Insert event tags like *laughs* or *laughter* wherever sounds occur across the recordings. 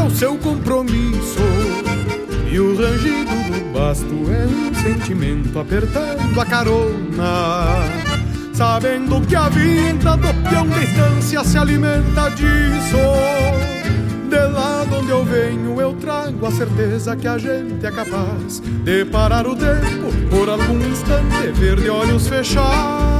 para o seu compromisso. E o rangido do basto é um sentimento apertando a carona. Sabendo que a vida do peão de estância se alimenta disso. De lá de onde eu venho, eu trago a certeza que a gente é capaz de parar o tempo por algum instante, ver de olhos fechados.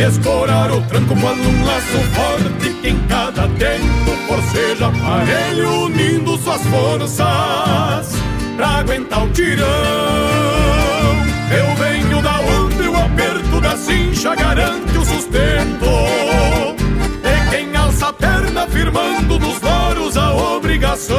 Escorar o tranco quando um laço forte que em cada tempo forceja aparelho unindo suas forças pra aguentar o tirão. Eu venho da onde o aperto da cincha garante o sustento. De quem alça a perna firmando nos loros a obrigação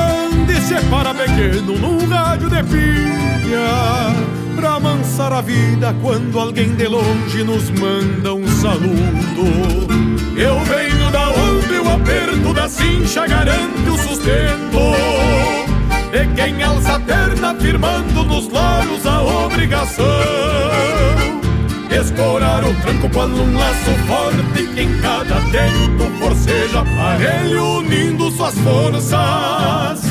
separa pequeno num rádio de pilha, pra amansar a vida quando alguém de longe nos manda um saludo. Eu venho da onde o aperto da cincha garante o sustento. De quem alça a perna firmando nos loros a obrigação Escorar o tranco quando um laço forte que em cada tempo forceja aparelho unindo suas forças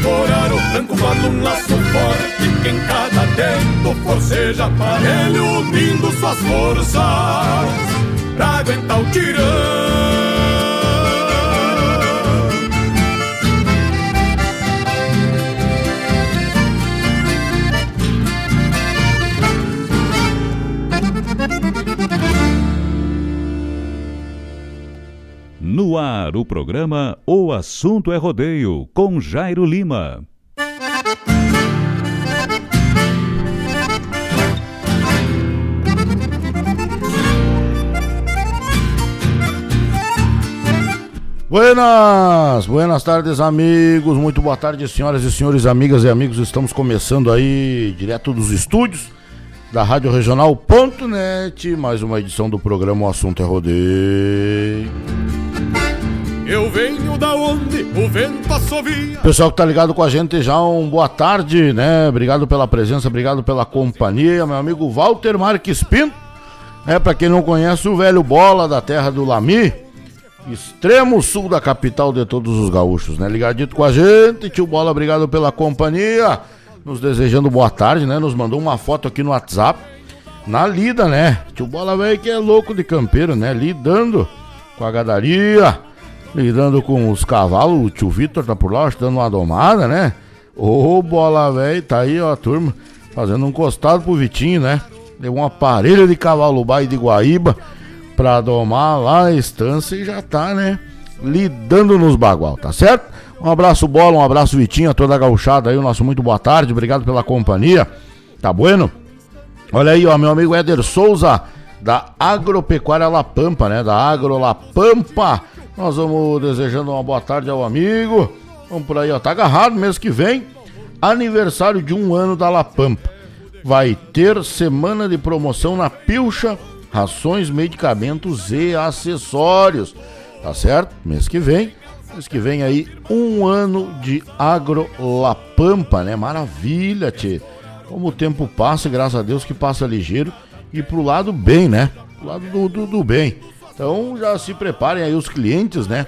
Escorar o tranco quando um laço forte que em cada tempo forceja aparelho unindo suas forças pra aguentar o tirão. No ar, o programa O Assunto é Rodeio, com Jairo Lima. Buenas, buenas tardes amigos, muito boa tarde senhoras e senhores, amigas e amigos, estamos começando aí direto dos estúdios da Rádio Regional.net, mais uma edição do programa O Assunto é Rodeio. Eu venho da onde o vento assovia. Pessoal que tá ligado com a gente já, um boa tarde, né? Obrigado pela presença, obrigado pela companhia, meu amigo Walter Marques Pinto. É, para quem não conhece, o velho bola da terra do Lami extremo sul da capital de todos os gaúchos, né? Ligadito com a gente, tio Bola, obrigado pela companhia. Nos desejando boa tarde, né? Nos mandou uma foto aqui no WhatsApp. Na lida, né? Tio Bola velho que é louco de campeiro, né? Lidando com a gadaria, lidando com os cavalos. O tio Vitor tá por lá, dando uma domada, né? Ô, Bola velho, tá aí, ó, a turma, fazendo um costado pro Vitinho, né? Deu um aparelho de cavalo baile de Guaíba pra domar lá a estância e já tá, né? Lidando nos bagual, tá certo? Um abraço, Bola, um abraço, Vitinho, a toda a gauchada aí, o nosso muito boa tarde, obrigado pela companhia, tá bueno? Olha aí, ó, meu amigo Éder Souza, da Agropecuária La Pampa, né? Da Agro La Pampa. Nós vamos desejando uma boa tarde ao amigo. Vamos por aí, ó, tá agarrado mês que vem, aniversário de um ano da La Pampa. Vai ter semana de promoção na Pilcha rações, medicamentos e acessórios. Tá certo? Mês que vem, mês que vem aí, um ano de Agro La Pampa, né? Maravilha, tchê. Como o tempo passa, graças a Deus que passa ligeiro e pro lado bem, né? Pro lado do, do, do bem. Então já se preparem aí os clientes, né?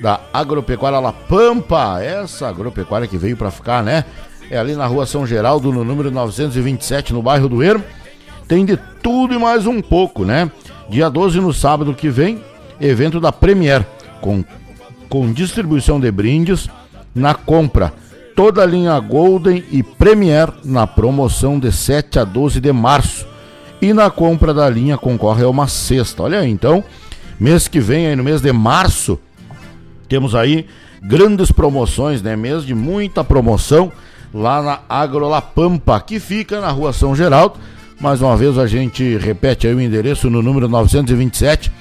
Da Agropecuária La Pampa, essa agropecuária que veio para ficar, né? É ali na rua São Geraldo, no número 927, no bairro do Ermo tem de tudo e mais um pouco, né? Dia 12 no sábado que vem, evento da Premier, com, com distribuição de brindes na compra. Toda a linha Golden e Premier na promoção de 7 a 12 de março. E na compra da linha concorre a uma cesta. Olha aí, então, mês que vem, aí no mês de março, temos aí grandes promoções, né? Mês de muita promoção lá na Agrola Pampa, que fica na rua São Geraldo mais uma vez a gente repete aí o endereço no número 927,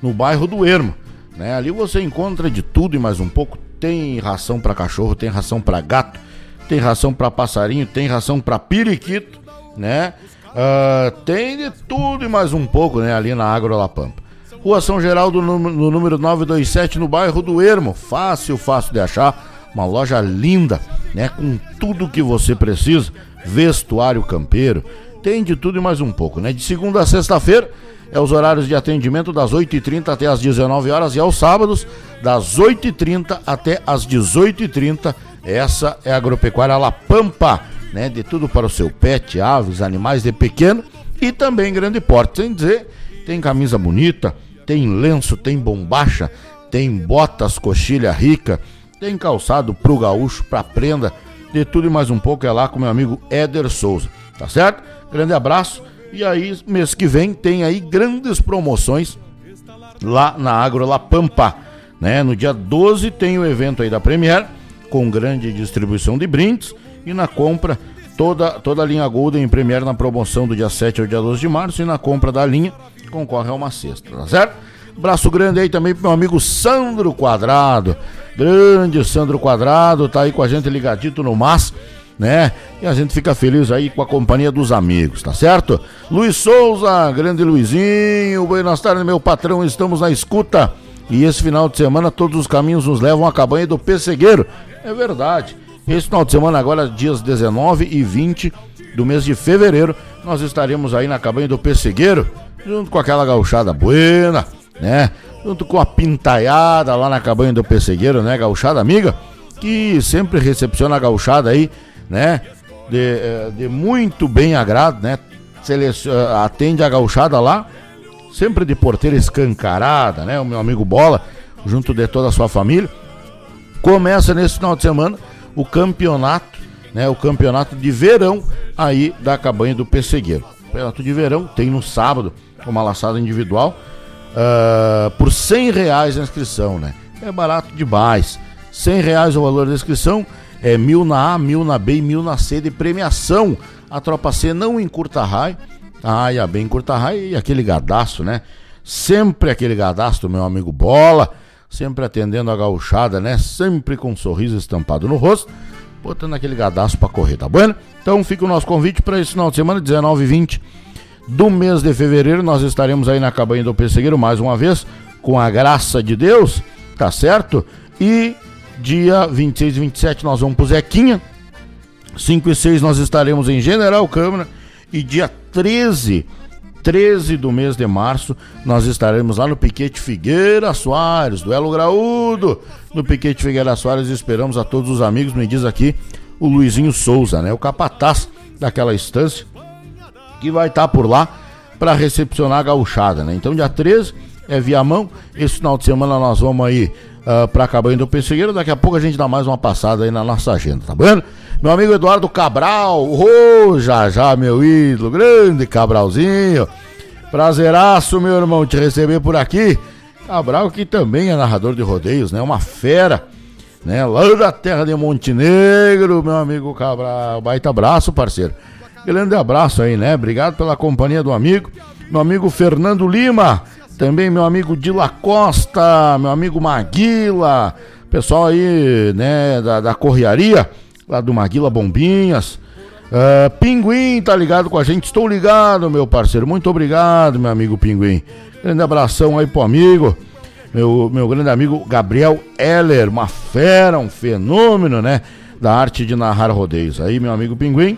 no bairro do Ermo. Né? Ali você encontra de tudo e mais um pouco. Tem ração para cachorro, tem ração para gato, tem ração para passarinho, tem ração para periquito, né? Uh, tem de tudo e mais um pouco, né? Ali na Agro La Pampa. Rua São Geraldo, no, número 927, no bairro do Ermo. Fácil, fácil de achar. Uma loja linda, né? Com tudo que você precisa. Vestuário campeiro, tem de tudo e mais um pouco, né? De segunda a sexta-feira é os horários de atendimento das 8h30 até as 19 horas e aos sábados das 8h30 até as 18h30. Essa é a agropecuária La Pampa, né? De tudo para o seu pet, aves, animais de pequeno e também grande porte. Sem dizer, tem camisa bonita, tem lenço, tem bombacha, tem botas, coxilha rica, tem calçado pro gaúcho, pra prenda, de tudo e mais um pouco é lá com meu amigo Éder Souza, tá certo? Grande abraço. E aí, mês que vem, tem aí grandes promoções lá na Agro La Pampa. Né? No dia 12 tem o evento aí da Premier, com grande distribuição de brindes. E na compra, toda, toda a linha Golden Premier na promoção do dia 7 ao dia 12 de março. E na compra da linha, concorre a uma cesta, tá certo? Braço grande aí também pro meu amigo Sandro Quadrado. Grande Sandro Quadrado, tá aí com a gente ligadito no MAS né? E a gente fica feliz aí com a companhia dos amigos, tá certo? Luiz Souza, grande Luizinho, buenas tardes, meu patrão, estamos na escuta. E esse final de semana todos os caminhos nos levam à cabanha do Pessegueiro. É verdade. Esse final de semana, agora, dias 19 e 20 do mês de fevereiro, nós estaremos aí na cabanha do Pessegueiro, junto com aquela gauchada buena, né? Junto com a pintaiada lá na cabanha do Pessegueiro, né? Gauchada amiga, que sempre recepciona a gauchada aí né? De, eh, de muito bem agrado, né? Eh, atende a gauchada lá, sempre de porteira escancarada, né? O meu amigo Bola, junto de toda a sua família. Começa nesse final de semana o campeonato, né? O campeonato de verão aí da cabanha do Pessegueiro. Campeonato de verão tem no sábado uma laçada individual uh, por 100 reais a inscrição, né? É barato demais. 100 reais o valor da inscrição é, mil na A, mil na B e mil na C de premiação. A tropa C não encurta raio. Ah, e a B encurta raio e aquele gadaço, né? Sempre aquele gadaço meu amigo Bola. sempre atendendo a gauchada, né? Sempre com um sorriso estampado no rosto, botando aquele gadaço pra correr, tá bueno? Então fica o nosso convite para esse final de semana, 19 e 20 do mês de fevereiro. Nós estaremos aí na cabanha do Pessegueiro mais uma vez, com a graça de Deus, tá certo? E dia 26 e 27 nós vamos pro Zequinha. 5 e 6 nós estaremos em General Câmara. E dia 13 13 do mês de março, nós estaremos lá no Piquete Figueira Soares, duelo graúdo, no Piquete Figueira Soares. Esperamos a todos os amigos, me diz aqui o Luizinho Souza, né? O capataz daquela estância, que vai estar tá por lá para recepcionar a gauchada, né? Então, dia 13 é via mão. Esse final de semana nós vamos aí uh, para Cabanho do Pessegueiro. Daqui a pouco a gente dá mais uma passada aí na nossa agenda, tá bom? Meu amigo Eduardo Cabral, oh, já já, meu ídolo, grande Cabralzinho. Prazeraço, meu irmão, te receber por aqui. Cabral, que também é narrador de rodeios, né? Uma fera, né? Lá da terra de Montenegro, meu amigo Cabral. Baita abraço, parceiro. Grande abraço aí, né? Obrigado pela companhia do amigo. Meu amigo Fernando Lima, também meu amigo Dila Costa, meu amigo Maguila, pessoal aí, né, da, da Correaria lá do Maguila Bombinhas. Uh, Pinguim tá ligado com a gente? Estou ligado, meu parceiro. Muito obrigado, meu amigo Pinguim. Grande abração aí pro amigo. Meu, meu grande amigo Gabriel Heller, uma fera, um fenômeno, né? Da arte de narrar rodeios. Aí, meu amigo Pinguim.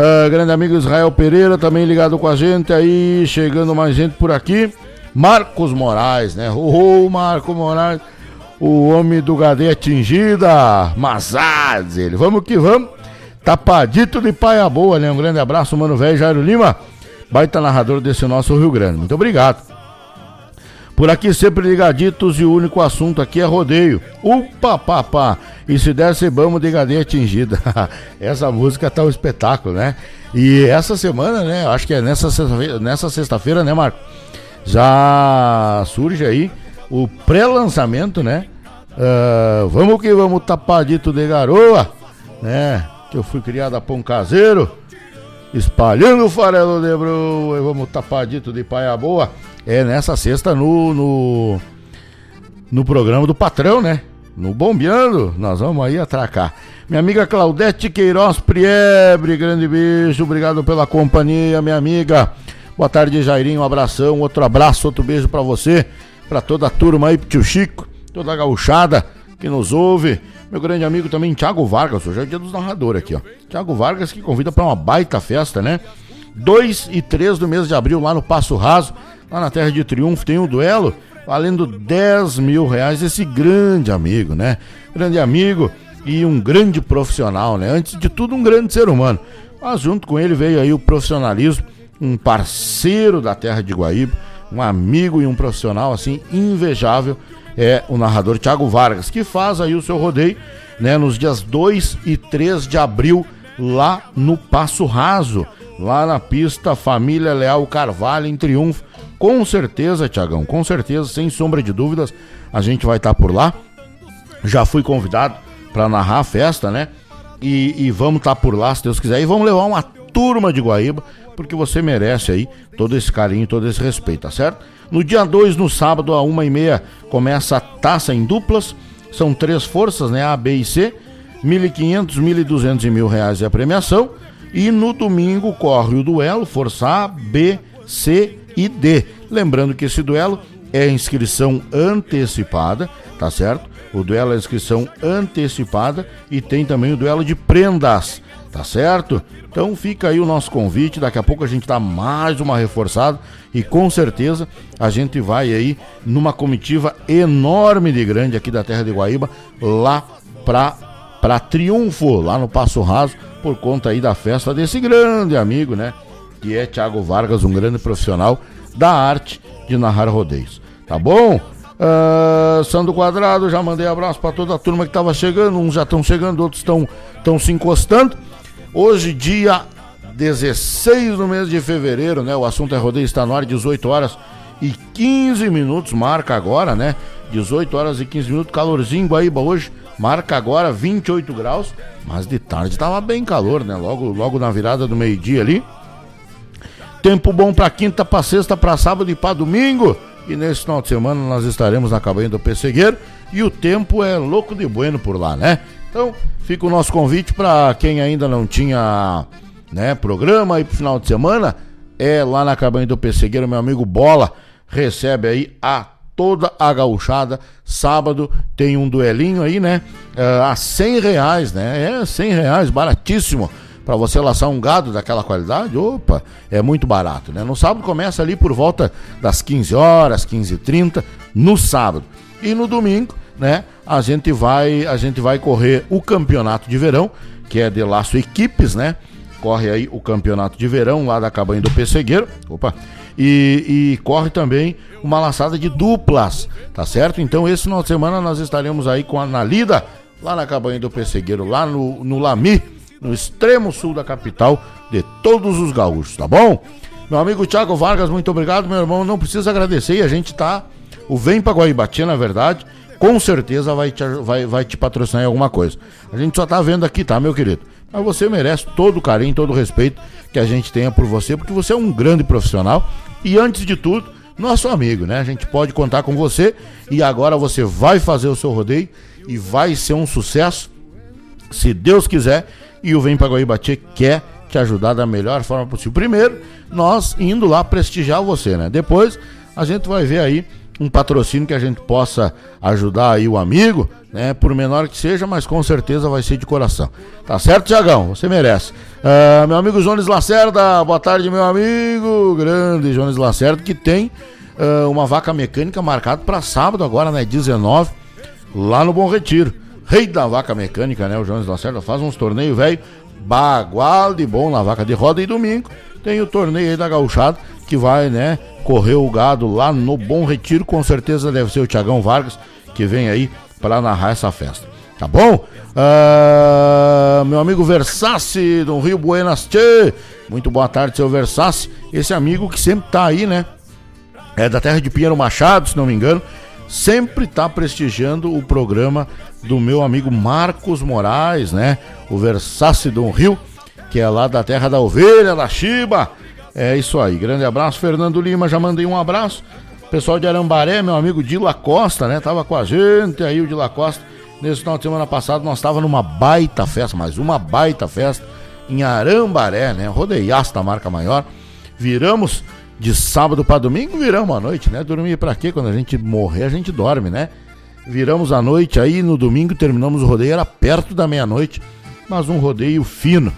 Uh, grande amigo Israel Pereira também ligado com a gente aí, chegando mais gente por aqui. Marcos Moraes, né? Ô, oh, Marco Moraes o homem do Gadeia atingida, Mazá, diz ele. Vamos que vamos. Tapadito de paia boa, né? Um grande abraço, mano velho Jairo Lima, baita narrador desse nosso Rio Grande. Muito obrigado. Por aqui sempre ligaditos e o único assunto aqui é rodeio. Upa, papá. E se desse vamos de atingida. *laughs* essa música tá um espetáculo, né? E essa semana, né? Acho que é nessa sexta-feira, nessa sexta-feira, né, Marco? Já surge aí o pré-lançamento, né? Uh, vamos que vamos tapadito de garoa, né? Que eu fui criado a pão caseiro, espalhando o farelo de broa, e vamos tapadito de paia boa. É nessa sexta no, no, no programa do patrão, né? No Bombeando, nós vamos aí atracar. Minha amiga Claudete Queiroz Priebre, grande beijo, obrigado pela companhia, minha amiga. Boa tarde, Jairinho, um abração, outro abraço, outro beijo para você para toda a turma aí, pro tio Chico, toda a gauchada que nos ouve. Meu grande amigo também, Thiago Vargas, hoje é o dia dos narradores aqui, ó. Thiago Vargas que convida para uma baita festa, né? 2 e 3 do mês de abril, lá no Passo Raso, lá na Terra de Triunfo, tem um duelo valendo 10 mil reais. Esse grande amigo, né? Grande amigo e um grande profissional, né? Antes de tudo, um grande ser humano. Mas junto com ele veio aí o profissionalismo, um parceiro da Terra de Guaíba um amigo e um profissional assim invejável é o narrador Thiago Vargas, que faz aí o seu rodeio, né, nos dias 2 e 3 de abril lá no Passo Raso, lá na pista Família Leal Carvalho em Triunfo. Com certeza, Tiagão, com certeza, sem sombra de dúvidas, a gente vai estar tá por lá. Já fui convidado para narrar a festa, né? E, e vamos estar tá por lá, se Deus quiser. E vamos levar uma turma de Guaíba porque você merece aí todo esse carinho, todo esse respeito, tá certo? No dia 2, no sábado, a uma e meia, começa a taça em duplas. São três forças, né? A, B e C. 1.500, 1.200 e mil reais é a premiação. E no domingo corre o duelo, força A, B, C e D. Lembrando que esse duelo é inscrição antecipada, tá certo? O duelo é inscrição antecipada e tem também o duelo de prendas, tá certo? Então fica aí o nosso convite, daqui a pouco a gente dá mais uma reforçada e com certeza a gente vai aí numa comitiva enorme de grande aqui da terra de Guaíba, lá pra, pra Triunfo, lá no Passo Raso, por conta aí da festa desse grande amigo, né? Que é Thiago Vargas, um grande profissional da arte de narrar rodeios. Tá bom? Uh, Quadrado, já mandei abraço para toda a turma que estava chegando. Uns já estão chegando, outros estão se encostando. Hoje, dia 16 do mês de fevereiro, né? O assunto é rodeio, está no ar, 18 horas e 15 minutos, marca agora, né? 18 horas e 15 minutos, calorzinho Guaíba hoje, marca agora 28 graus, mas de tarde tava bem calor, né? Logo, logo na virada do meio-dia ali. Tempo bom para quinta, para sexta, para sábado e para domingo. E nesse final de semana nós estaremos na cabanha do Pessegueiro e o tempo é louco de bueno por lá, né? Então, fica o nosso convite para quem ainda não tinha, né, programa aí pro final de semana, é lá na cabanha do Pessegueiro, meu amigo Bola recebe aí a toda a gauchada. Sábado tem um duelinho aí, né? Uh, a 100 reais, né? É 100 reais, baratíssimo. Para você laçar um gado daquela qualidade, opa, é muito barato, né? No sábado começa ali por volta das 15 horas, 15 h 30 no sábado. E no domingo, né? A gente vai, a gente vai correr o campeonato de verão, que é de laço equipes, né? Corre aí o campeonato de verão lá da cabanha do Pessegueiro. Opa! e, e corre também uma laçada de duplas, tá certo? Então esse final de semana nós estaremos aí com a Nalida, lá na cabanha do Pessegueiro, lá no, no Lami, no extremo sul da capital de todos os gaúchos, tá bom? Meu amigo Thiago Vargas, muito obrigado, meu irmão. Não precisa agradecer e a gente tá. O Vem pra Guaibatia, na verdade, com certeza vai te, vai, vai te patrocinar em alguma coisa. A gente só tá vendo aqui, tá, meu querido? Mas você merece todo o carinho, todo o respeito que a gente tenha por você, porque você é um grande profissional e antes de tudo, nosso amigo, né? A gente pode contar com você e agora você vai fazer o seu rodeio e vai ser um sucesso, se Deus quiser. E o Vem para Guaíbatia quer te ajudar da melhor forma possível. Primeiro, nós indo lá prestigiar você, né? Depois, a gente vai ver aí um patrocínio que a gente possa ajudar aí o amigo, né? Por menor que seja, mas com certeza vai ser de coração. Tá certo, Tiagão? Você merece. Uh, meu amigo Jones Lacerda, boa tarde, meu amigo. Grande Jones Lacerda, que tem uh, uma vaca mecânica marcada para sábado, agora, né? 19, lá no Bom Retiro. Rei da vaca mecânica, né? O Jones Lacerda faz uns torneios, velho. Bagual de bom na vaca de roda e domingo tem o torneio aí da gauchada que vai, né, correr o gado lá no Bom Retiro, com certeza deve ser o Tiagão Vargas que vem aí para narrar essa festa. Tá bom? Uh, meu amigo Versace do Rio Buenas Tchê. Muito boa tarde, seu Versace. Esse amigo que sempre tá aí, né? É da terra de Pinheiro Machado, se não me engano. Sempre tá prestigiando o programa do meu amigo Marcos Moraes, né? O Versace do Rio, que é lá da terra da ovelha, da Chiba. É isso aí. Grande abraço, Fernando Lima. Já mandei um abraço. Pessoal de Arambaré, meu amigo Dila Costa, né? Tava com a gente aí, o Dila Costa. Nesse final de semana passado nós estávamos numa baita festa, mas uma baita festa em Arambaré, né? Rodeiaço da marca maior. Viramos de sábado para domingo, viramos à noite, né? Dormir para quê? Quando a gente morrer, a gente dorme, né? Viramos à noite aí, no domingo terminamos o rodeio, era perto da meia-noite, mas um rodeio fino,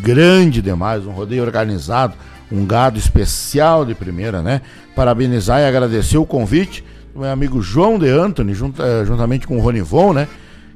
grande demais, um rodeio organizado, um gado especial de primeira, né? Parabenizar e agradecer o convite do meu amigo João de Anthony, eh, juntamente com o Ronivon, né?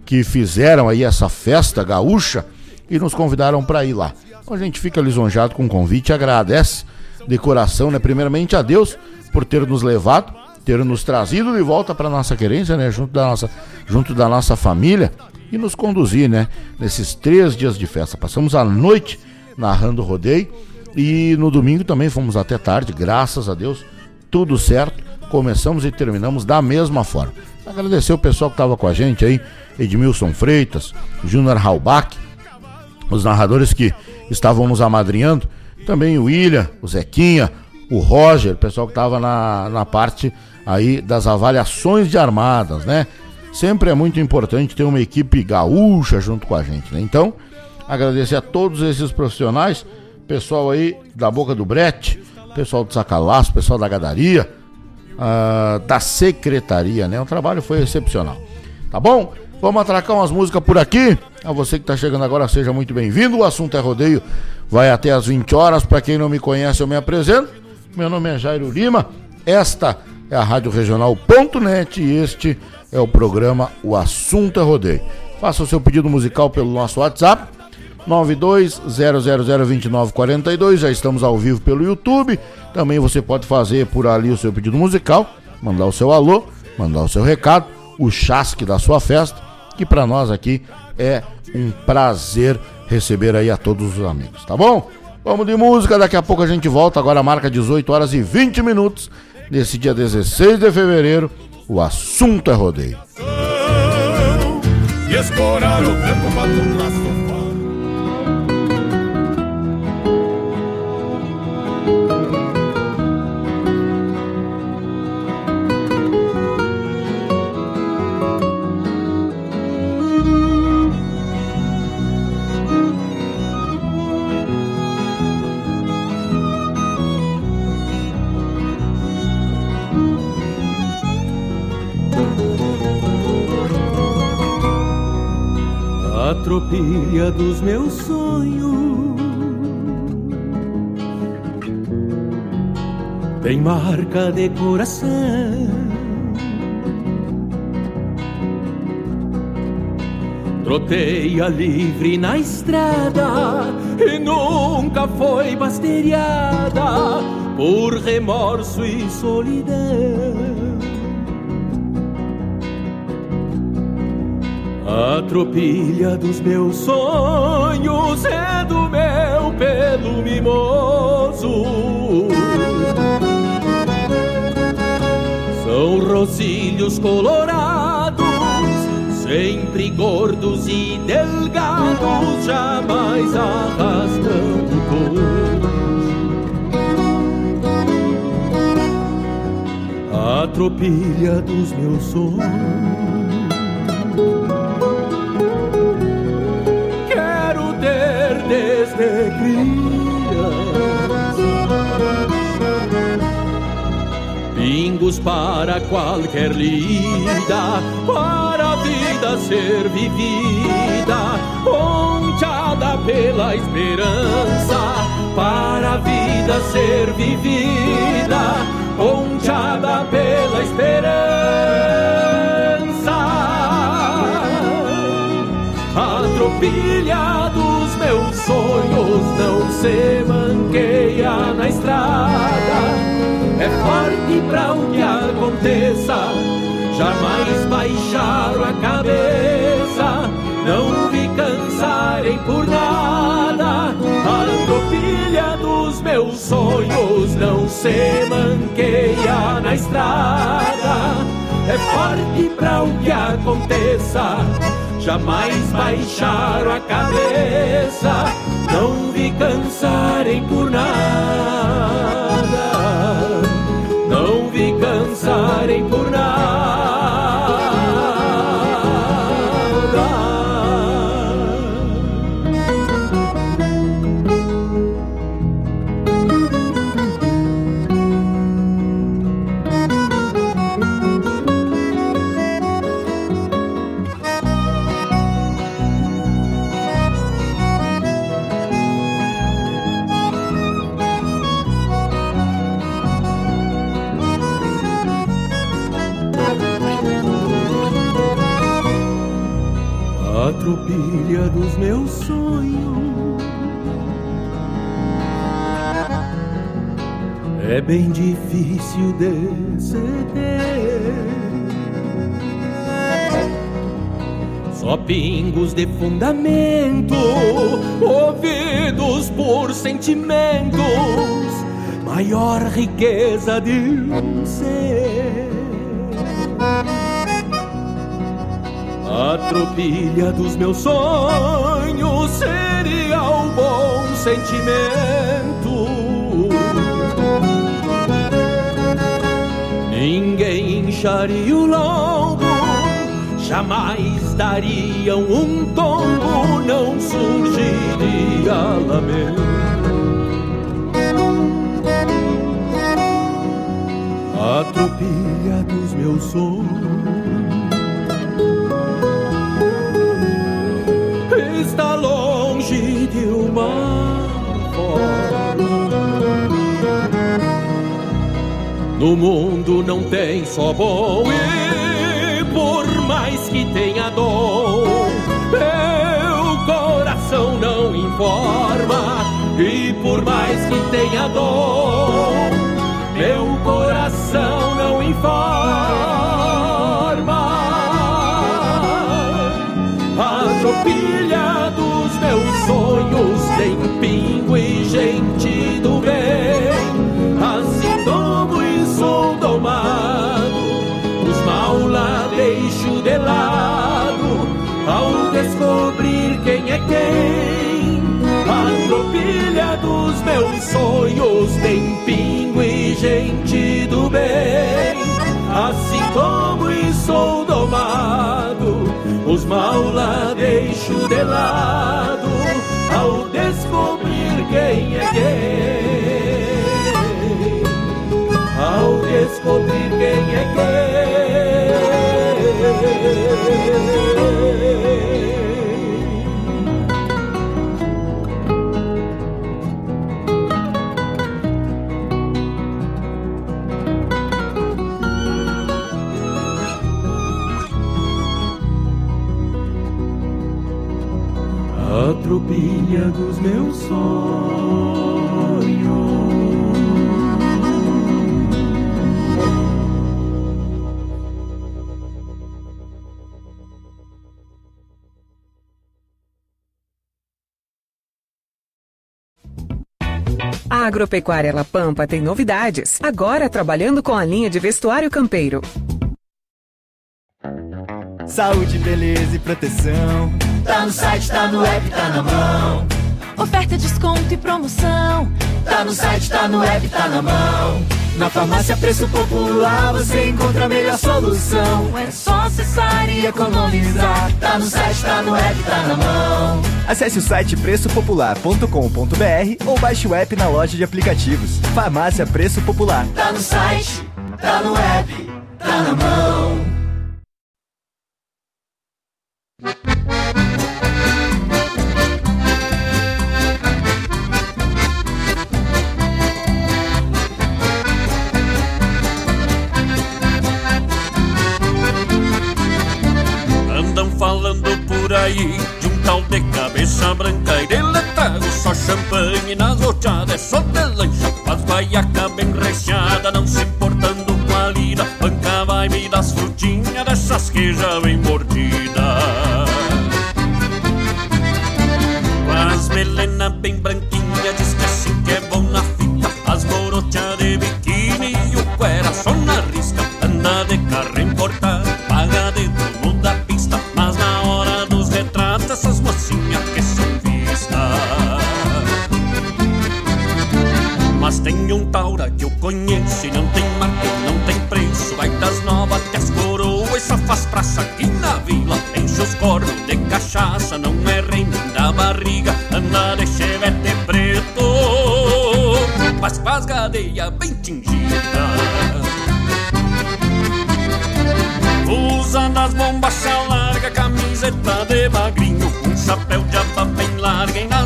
Que fizeram aí essa festa gaúcha e nos convidaram para ir lá. Então a gente fica lisonjado com o convite e agradece de coração, né? Primeiramente a Deus por ter nos levado, ter nos trazido de volta para nossa querência, né? Junto da nossa, junto da nossa família e nos conduzir, né? Nesses três dias de festa. Passamos a noite narrando o rodeio e no domingo também fomos até tarde, graças a Deus, tudo certo. Começamos e terminamos da mesma forma. Agradecer o pessoal que estava com a gente aí, Edmilson Freitas, Júnior Halbach, os narradores que estavam nos amadrinhando, também o William, o Zequinha, o Roger, o pessoal que estava na, na parte aí das avaliações de armadas, né? Sempre é muito importante ter uma equipe gaúcha junto com a gente, né? Então, agradecer a todos esses profissionais pessoal aí da Boca do Brete, pessoal do Sacalaço, pessoal da Gadaria, uh, da Secretaria, né? O trabalho foi excepcional. Tá bom? Vamos atracar umas músicas por aqui. A você que está chegando agora, seja muito bem-vindo. O assunto é rodeio, vai até às 20 horas. Para quem não me conhece, eu me apresento. Meu nome é Jairo Lima. Esta é a Rádio Regional.net e este é o programa O Assunto é Rodeio. Faça o seu pedido musical pelo nosso WhatsApp 920002942. Já estamos ao vivo pelo YouTube. Também você pode fazer por ali o seu pedido musical, mandar o seu alô, mandar o seu recado, o chasque da sua festa, que para nós aqui é um prazer receber aí a todos os amigos, tá bom? Vamos de música, daqui a pouco a gente volta, agora marca 18 horas e 20 minutos, nesse dia 16 de fevereiro, o assunto é rodeio. E tempo tropilha dos meus sonhos. Tem marca de coração. Troteia livre na estrada e nunca foi basteriada por remorso e solidão. A tropilha dos meus sonhos é do meu pelo mimoso. São rosilhos colorados, sempre gordos e delgados, jamais arrastando cor. A tropilha dos meus sonhos desde Pingos para qualquer lida, para a vida ser vivida, ponteada pela esperança, para a vida ser vivida, ponteada pela esperança. A tropilha dos meus sonhos não se manqueia na estrada. É forte para o que aconteça, jamais baixaram a cabeça, não vi cansarem por nada. A tropilha dos meus sonhos não se manqueia na estrada. É forte para o que aconteça jamais baixaram a cabeça, não vi cansarem por nada, pingos de fundamento, ouvidos por sentimentos, maior riqueza de um ser. A tropilha dos meus sonhos seria o bom sentimento. Ninguém incharia o lombo, jamais dariam um tombo, não surgiria lamento. A tropilha dos meus sonhos está longe de uma forma. No mundo não tem só bom e não informa. E por mais que tenha dom, meu coração não informa. tropilha dos meus sonhos tem pingo e gente dos meus sonhos tem pingo e gente do bem. Assim como sou domado, os mal lá deixo de lado, ao descobrir quem é quem. Ao descobrir quem é quem. Tropilha dos meus sonhos. A Agropecuária La Pampa tem novidades. Agora trabalhando com a linha de vestuário campeiro. Saúde, beleza e proteção. Tá no site, tá no app, tá na mão. Oferta, desconto e promoção. Tá no site, tá no app, tá na mão. Na farmácia Preço Popular você encontra a melhor solução. É só acessar e economizar. Tá no site, tá no app, tá na mão. Acesse o site preçopopular.com.br ou baixe o app na loja de aplicativos. Farmácia Preço Popular. Tá no site, tá no app, tá na mão. Aí de um tal de cabeça branca e dele trago só champanhe nas roteadas, só de lancha, faz guaiaca bem recheada, não se importando com a lida, banca vai me das frutinhas dessas que já vem mordida. As melena bem branquinha, diz que assim que é bom tem um taura que eu conheço e não tem marca e não tem preço. Vai das novas até as coroas só faz praça aqui na vila. Enche os cornos de cachaça, não é rei nem da barriga. Anda de chevette preto, mas com as gadeias bem tingidas. Usa nas bombachas larga, camiseta de magrinho Um chapéu de aba bem larga e nas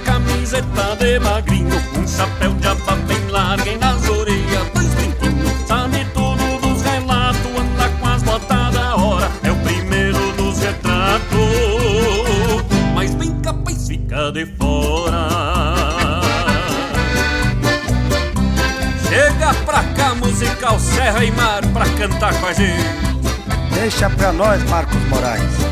larga, camiseta de magrinho Um chapéu de aba bem larga e nas orelhas dois brinquinhos Sabe tudo dos relatos, anda com as botas da hora É o primeiro nos retratos. Mas bem capaz fica de fora. Chega pra cá, musical Serra e Mar Pra cantar com a gente. Deixa pra nós, Marcos Moraes.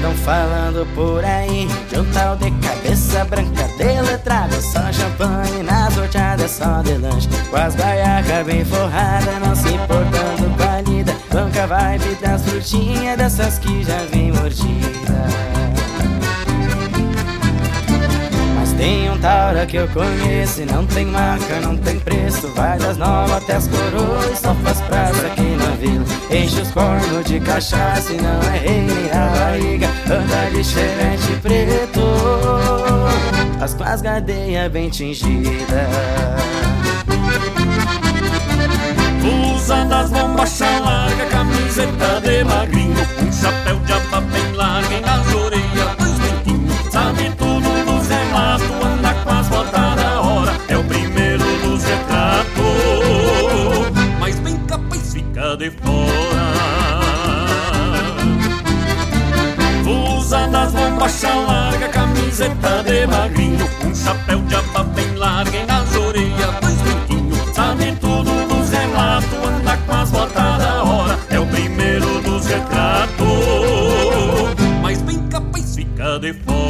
Andam falando por aí de um tal de cabeça branca de letrado Só champanhe nas horteadas, só de lanche. Com as baiacas bem forradas, não se importando com a lida. Banca vibe das frutinhas, dessas que já vem mordida tem um taura que eu conheço e não tem marca, não tem preço. Vai das novas até as coroas, só faz praça aqui na vila. Enche os cornos de cachaça e não é rei nem barriga. Anda de chevette preto As com as gadeias bem tingidas Usa das bombachas larga, camiseta de magrinho Um chapéu de das bombachas larga, camiseta de magrinho. Um chapéu de aba bem larga e nas orelhas dois brinquinhos Sabe tudo dos relatos, anda com as botas da hora. É o primeiro dos retratos. Mas bem capaz fica de fora.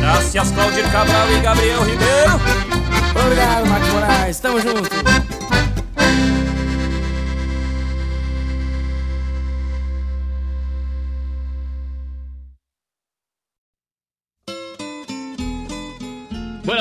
Graças Claudir Cabral e Gabriel Ribeiro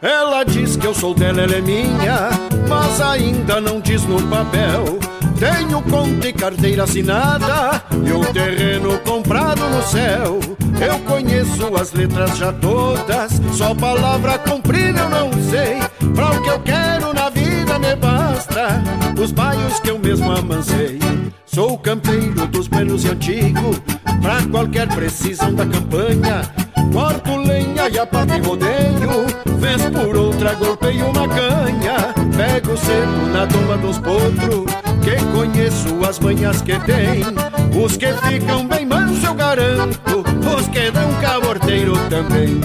Ela diz que eu sou dela, ela é minha, mas ainda não diz no papel. Tenho conta e carteira assinada e um terreno comprado no céu. Eu conheço as letras já todas, só palavra comprida eu não sei. Pra o que eu quero na vida me basta, os baios que eu mesmo amancei. Sou campeiro dos buenos e antigo, pra qualquer precisão da campanha. Corto lenha e a parte rodeio, vez por outra golpeio uma canha. Pego cedo na doma dos potros, que conheço as manhas que tem. Os que ficam bem manso eu garanto, os que dão caborteiro também.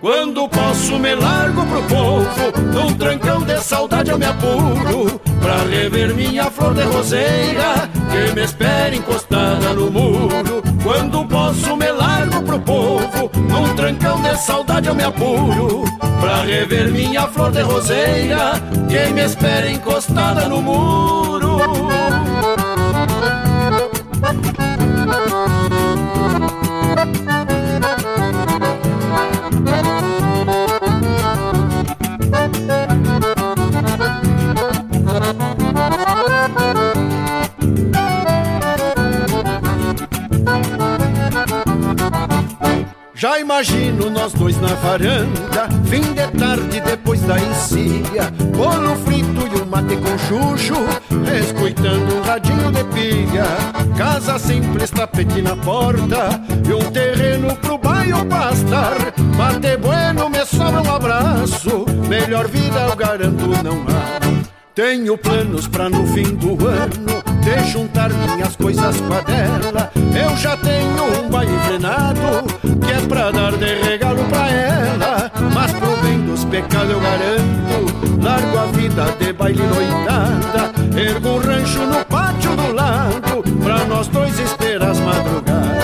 Quando posso me largo pro povo, num trancão de saudade eu me apuro Pra rever minha flor de roseira, que me espera encostada no muro Quando posso me largo pro povo, num trancão de saudade eu me apuro Pra rever minha flor de roseira, que me espera encostada no muro Já imagino nós dois na varanda, fim de tarde depois da encilha, bolo frito e um mate com chuchu, escutando um radinho de pilha, casa simples, tapete na porta e um terreno pro bairro pastar. Mate bueno, me sobra um abraço, melhor vida eu garanto não há. Tenho planos pra no fim do ano de juntar minhas coisas com a dela. Eu já tenho um baile enfrenado que é pra dar de regalo pra ela. Mas pro bem dos pecados eu garanto, largo a vida de baile noitada. Ergo um rancho no pátio do lado pra nós dois esperar as madrugadas.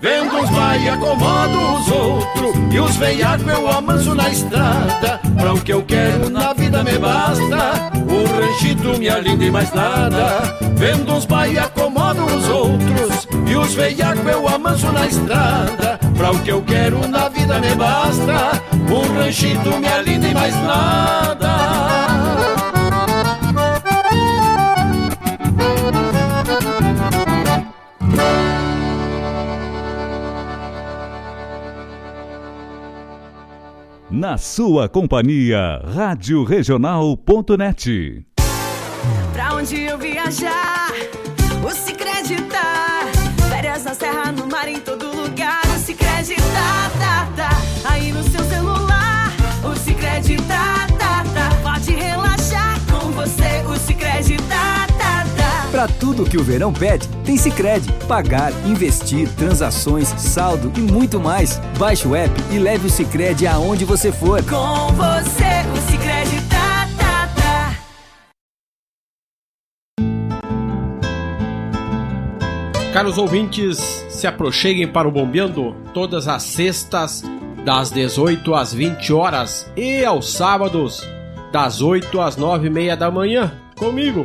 Vendo uns vai acomodo os outros E os veiacos eu amanso na estrada Pra o que eu quero na vida me basta O ranchito me alinda e mais nada. Vendo uns vai acomodo os outros E os veiacos eu amanso na estrada. Pra o que eu quero na vida me basta O ranchito me alinda e mais nada Na sua companhia, Rádio Regional.net. Pra onde eu viajar, o Cicred tá. Férias na serra, no mar, em todo lugar, o Cicred tá, tá, tá. Aí no seu celular, o Cicred tá. Pra tudo que o verão pede, tem Cicred. Pagar, investir, transações, saldo e muito mais. Baixe o app e leve o Cicred aonde você for. Com você, o Cicred tá, tá, tá. Caros ouvintes, se aproxeguem para o Bombeando todas as sextas, das 18 às 20 horas e aos sábados, das 8 às 9 e meia da manhã, comigo,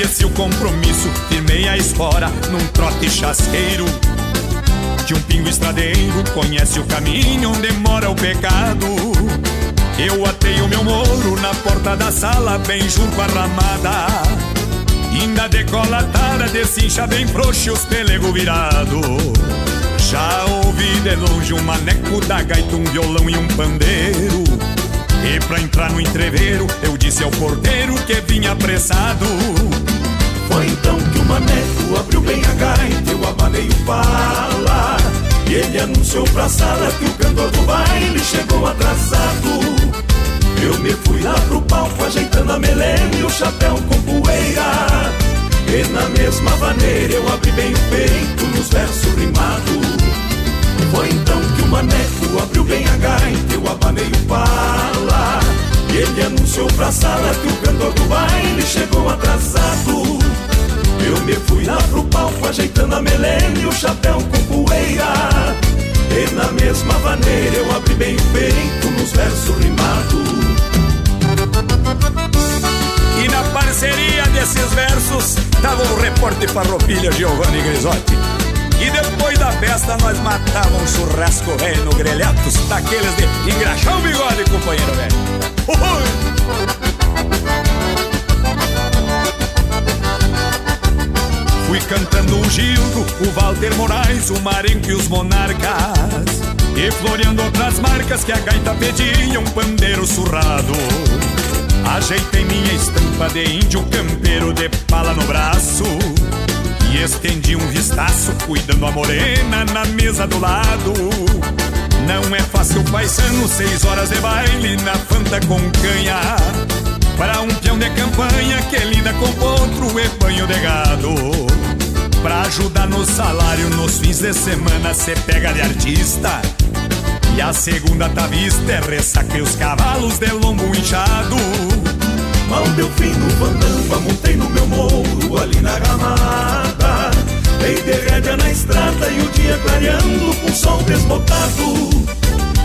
Esqueci o compromisso, firmei a espora num trote chasqueiro. De um pingo estradeiro, conhece o caminho onde mora o pecado. Eu atei o meu moro na porta da sala, bem junto à ramada. Ainda decolatada, desincha bem frouxo os pelego virado. Já ouvi de longe um maneco da gaita, um violão e um pandeiro. E pra entrar no entreveiro, eu disse ao porteiro que vinha apressado. Foi então que o maneco abriu bem a gaita, eu abanei o pala. E ele anunciou pra sala que o cantor do baile chegou atrasado. Eu me fui lá pro palco ajeitando a melena e o chapéu com poeira. E na mesma maneira eu abri bem o peito nos versos rimados. Foi então que o maneco abriu bem a gaita, eu abanei o pala. E ele anunciou pra sala que o cantor do baile chegou atrasado. Eu me fui lá pro palco ajeitando a melena e o chapéu com poeira. E na mesma maneira eu abri bem o peito nos versos rimados. E na parceria desses versos tava o repórter farroupilha Giovanni Grisotti. E depois da festa nós matávamos um churrasco velho no grelhatos daqueles de engraxar o bigode, companheiro velho. Fui cantando o Gildo, o Walter Moraes, o Marenco e os Monarcas. E floreando outras marcas que a gaita pedia, um pandeiro surrado. Ajeitei minha estampa de índio campeiro de pala no braço E estendi um vistaço cuidando a morena na mesa do lado Não é fácil paisano, seis horas de baile na fanta com canha Para um peão de campanha que lida com potro e banho de gado Pra ajudar no salário nos fins de semana cê pega de artista e a segunda tá vista é ressaca e os cavalos de lombo inchado. Mal deu fim no bandamba, montei no meu morro ali na ramada. Dei de rédea na estrada e o dia clareando com sol desbotado.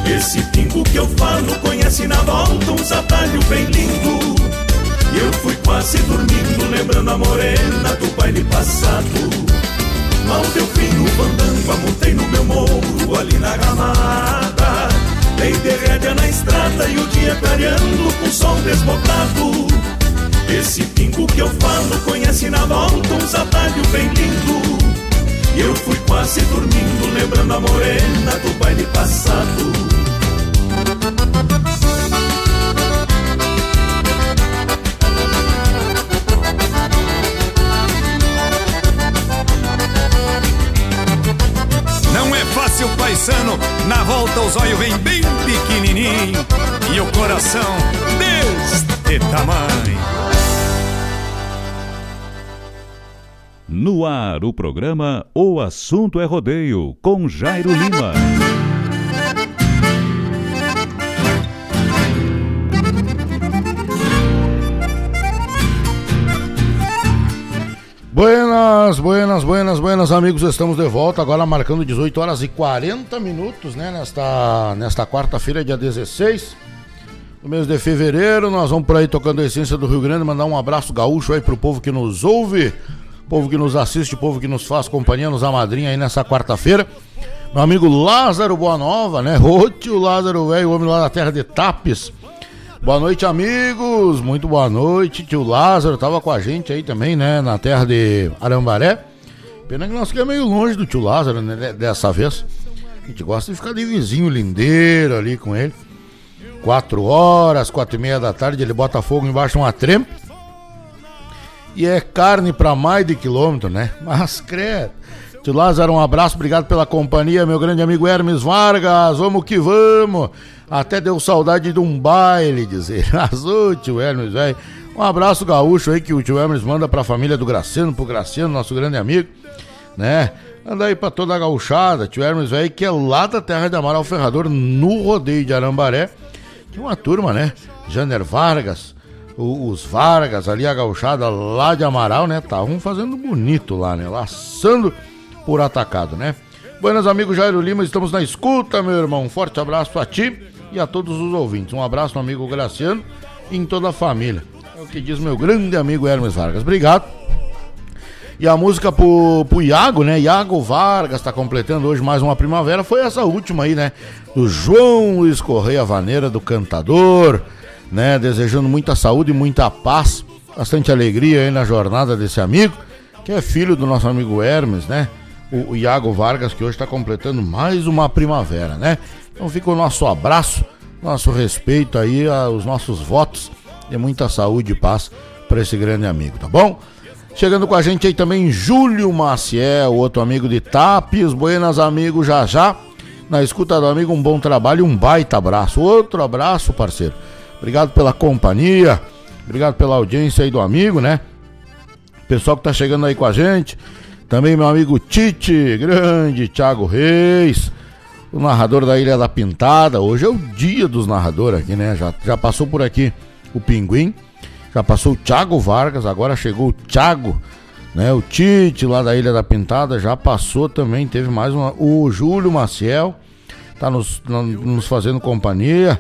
Esse pingo que eu falo conhece na volta uns atalhos bem lindo. E eu fui quase dormindo, lembrando a morena do baile passado. Mal deu fim no bandamba, montei no meu morro ali na ramada. Dei de rédea na estrada e o dia clareando com sol desbotado. Esse pingo que eu falo conhece na volta uns atalhos bem lindo. E eu fui quase dormindo, lembrando a morena do baile passado. fácil paisano, na volta os olhos vem bem pequenininho e o coração deste tamanho. No ar, o programa O Assunto é Rodeio, com Jairo Lima. Buenas, buenas, buenas, buenas amigos, estamos de volta agora marcando 18 horas e 40 minutos, né, nesta, nesta quarta-feira, dia 16 do mês de fevereiro, nós vamos por aí tocando a essência do Rio Grande, mandar um abraço gaúcho aí pro povo que nos ouve, povo que nos assiste, povo que nos faz companhia, nos amadrinha aí nessa quarta-feira. Meu amigo Lázaro Boa Nova, né, ô tio Lázaro, velho, homem lá da terra de Tapes, Boa noite, amigos. Muito boa noite. Tio Lázaro tava com a gente aí também, né? Na terra de Arambaré. Pena que nós ficamos meio longe do tio Lázaro, né? Dessa vez. A gente gosta de ficar de vizinho lindeiro ali com ele. Quatro horas, quatro e meia da tarde, ele bota fogo embaixo de uma trempe. E é carne para mais de quilômetro, né? Mas credo. Tio Lázaro, um abraço, obrigado pela companhia, meu grande amigo Hermes Vargas, vamos que vamos. Até deu saudade de um baile, dizer. *laughs* Azul, tio Hermes, velho. Um abraço gaúcho aí que o tio Hermes manda pra família do Graciano, pro Graciano, nosso grande amigo, né? Anda aí pra toda a gauchada, tio Hermes, velho, que é lá da terra de Amaral Ferrador, no rodeio de Arambaré. Tinha uma turma, né? Janer Vargas, os Vargas, ali a gauchada lá de Amaral, né? Estavam fazendo bonito lá, né? Laçando por atacado, né? Buenas, amigo Jairo Lima, estamos na escuta, meu irmão. Um forte abraço a ti e a todos os ouvintes. Um abraço amigo Graciano e em toda a família. É o que diz meu grande amigo Hermes Vargas. Obrigado. E a música pro, pro Iago, né? Iago Vargas está completando hoje mais uma primavera. Foi essa última aí, né? Do João Luiz Correia Vaneira, do cantador, né? Desejando muita saúde e muita paz, bastante alegria aí na jornada desse amigo, que é filho do nosso amigo Hermes, né? O, Iago Vargas, que hoje está completando mais uma primavera, né? Então fica o nosso abraço, nosso respeito aí aos nossos votos de muita saúde e paz para esse grande amigo, tá bom? Chegando com a gente aí também Júlio Maciel, outro amigo de Tapes, buenas amigo já já. Na escuta do amigo, um bom trabalho e um baita abraço. Outro abraço, parceiro. Obrigado pela companhia, obrigado pela audiência aí do amigo, né? Pessoal que tá chegando aí com a gente. Também meu amigo Tite, grande Thiago Reis, o narrador da Ilha da Pintada. Hoje é o dia dos narradores aqui, né? Já, já passou por aqui o Pinguim. Já passou o Thiago Vargas, agora chegou o Thiago, né? O Tite lá da Ilha da Pintada já passou também, teve mais uma. O Júlio Maciel tá nos, nos fazendo companhia.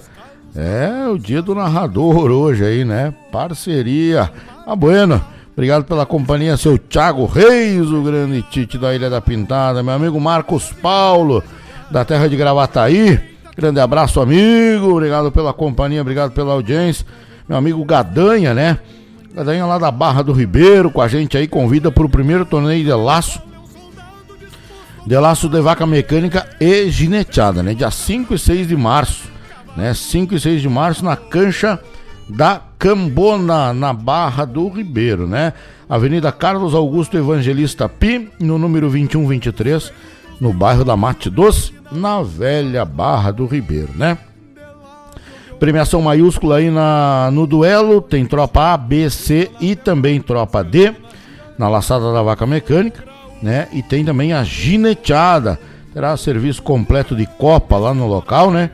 É o dia do narrador hoje aí, né? Parceria. Ah, bueno. Obrigado pela companhia, seu Thiago Reis, o grande Tite da Ilha da Pintada, meu amigo Marcos Paulo, da terra de Gravataí. Grande abraço, amigo. Obrigado pela companhia, obrigado pela audiência meu amigo Gadanha, né? Gadanha lá da Barra do Ribeiro, com a gente aí, convida para o primeiro torneio de laço. De laço de vaca mecânica e gineteada, né? Dia 5 e 6 de março, né? 5 e 6 de março na cancha da Cambona, na Barra do Ribeiro, né? Avenida Carlos Augusto Evangelista Pi, no número 2123, no bairro da Mate Doce, na velha Barra do Ribeiro, né? Premiação maiúscula aí na, no duelo, tem tropa A, B, C e também tropa D, na laçada da vaca mecânica, né? E tem também a gineteada, terá serviço completo de copa lá no local, né?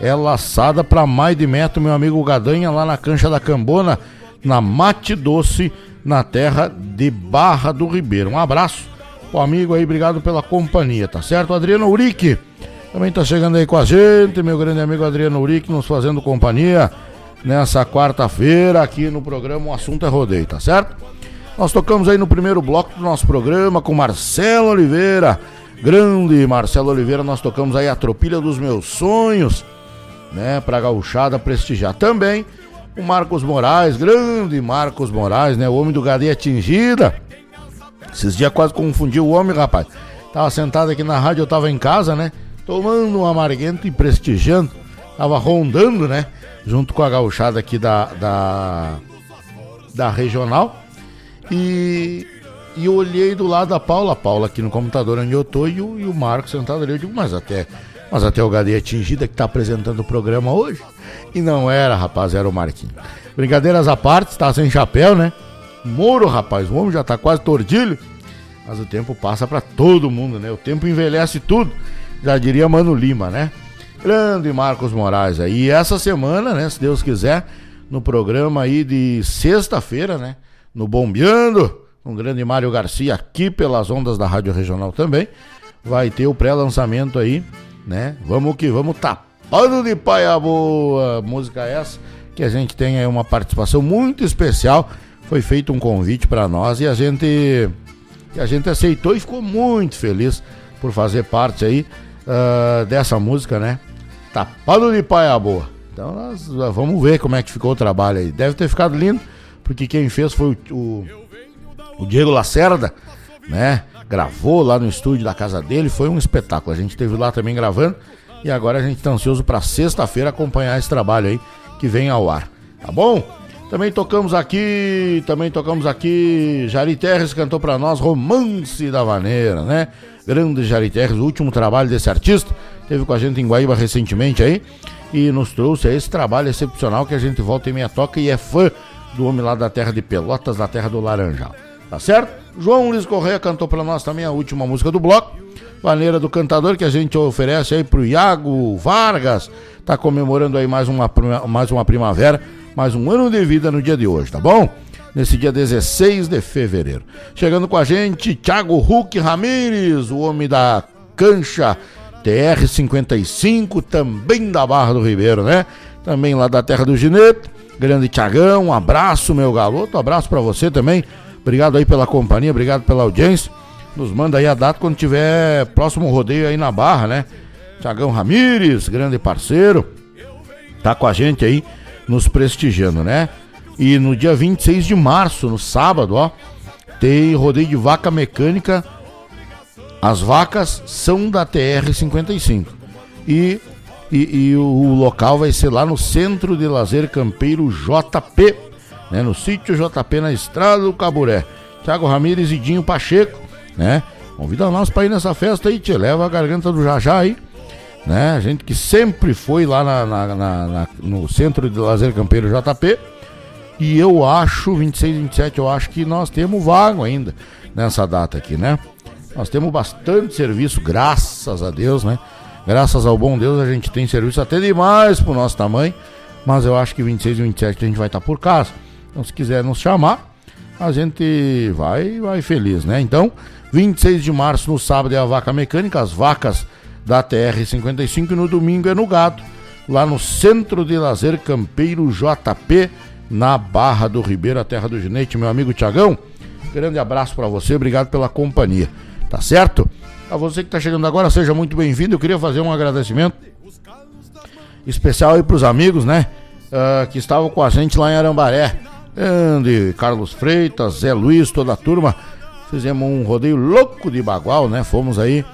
É laçada para mais de metro, meu amigo Gadanha, lá na cancha da Cambona, na Mate Doce, na terra de Barra do Ribeiro. Um abraço, o amigo aí, obrigado pela companhia, tá certo? Adriano Urique também está chegando aí com a gente, meu grande amigo Adriano Uric, nos fazendo companhia nessa quarta-feira aqui no programa O Assunto é Rodeio, tá certo? Nós tocamos aí no primeiro bloco do nosso programa com Marcelo Oliveira, grande Marcelo Oliveira, nós tocamos aí a Tropilha dos Meus Sonhos, né, pra gauchada prestigiar. Também o Marcos Moraes, grande Marcos Moraes, né, o homem do Gadeia Atingida. Esses dias quase confundi o homem, rapaz. Tava sentado aqui na rádio, eu tava em casa, né? tomando um amarguento e prestigiando. Tava rondando, né? Junto com a gauchada aqui da, da, da regional. E, e olhei do lado da Paula, a Paula aqui no computador onde eu tô e o, e o Marco sentado ali. Eu digo, mas até, mas até o Gadeia Atingida que tá apresentando o programa hoje. E não era, rapaz, era o Marquinhos. Brincadeiras à parte, tá sem chapéu, né? Moro, rapaz, o homem já tá quase tordilho. Mas o tempo passa para todo mundo, né? O tempo envelhece tudo já diria Mano Lima, né? Grande Marcos Moraes aí. E essa semana, né, se Deus quiser, no programa aí de sexta-feira, né, no Bombeando, com o grande Mário Garcia aqui pelas ondas da Rádio Regional também, vai ter o pré-lançamento aí, né? Vamos que vamos tapando de paia boa. Música essa que a gente tem aí uma participação muito especial. Foi feito um convite para nós e a gente e a gente aceitou e ficou muito feliz por fazer parte aí uh, dessa música, né? Tapado de paia boa. Então nós uh, vamos ver como é que ficou o trabalho aí. Deve ter ficado lindo, porque quem fez foi o, o, o Diego Lacerda, né? Gravou lá no estúdio da casa dele, foi um espetáculo. A gente esteve lá também gravando e agora a gente está ansioso para sexta-feira acompanhar esse trabalho aí que vem ao ar. Tá bom? Também tocamos aqui, também tocamos aqui, Jari Terres cantou para nós Romance da Vaneira, né? Grande Jari Terres, o último trabalho desse artista, teve com a gente em Guaíba recentemente aí e nos trouxe esse trabalho excepcional que a gente volta e meia toca e é fã do homem lá da terra de Pelotas, da terra do Laranjal. Tá certo? João Luiz Correia cantou para nós também a última música do bloco. Vaneira do Cantador, que a gente oferece aí pro Iago Vargas. Tá comemorando aí mais uma, mais uma primavera, mais um ano de vida no dia de hoje, tá bom? Nesse dia 16 de fevereiro. Chegando com a gente, Thiago Huck Ramires, o homem da cancha TR-55, também da Barra do Ribeiro, né? Também lá da terra do Ginete. Grande Tiagão, um abraço, meu garoto. Um abraço para você também. Obrigado aí pela companhia, obrigado pela audiência. Nos manda aí a data quando tiver próximo rodeio aí na Barra, né? Tiagão Ramires, grande parceiro, tá com a gente aí, nos prestigiando, né? E no dia 26 de março, no sábado, ó, tem rodeio de vaca mecânica. As vacas são da TR-55. E, e, e, o local vai ser lá no Centro de Lazer Campeiro JP, né? No sítio JP na Estrada do Caburé. Tiago Ramires e Dinho Pacheco né? Convida nós para ir nessa festa aí, te leva a garganta do Jajá aí, né? A gente que sempre foi lá na, na, na, no Centro de Lazer Campeiro JP. E eu acho, 26 e 27, eu acho que nós temos vago ainda nessa data aqui, né? Nós temos bastante serviço, graças a Deus, né? Graças ao bom Deus a gente tem serviço até demais pro nosso tamanho. Mas eu acho que 26 e 27 a gente vai estar tá por casa. Então se quiser nos chamar, a gente vai, vai feliz, né? Então, 26 de março, no sábado, é a vaca mecânica, as vacas da TR-55 e no domingo é no gado, lá no Centro de Lazer Campeiro JP, na Barra do Ribeiro, a terra do Ginete, meu amigo Tiagão. Grande abraço para você, obrigado pela companhia, tá certo? A você que está chegando agora, seja muito bem-vindo. Eu queria fazer um agradecimento especial aí pros amigos, né? Uh, que estavam com a gente lá em Arambaré. Andy, Carlos Freitas, Zé Luiz, toda a turma Fizemos um rodeio louco de bagual, né? Fomos aí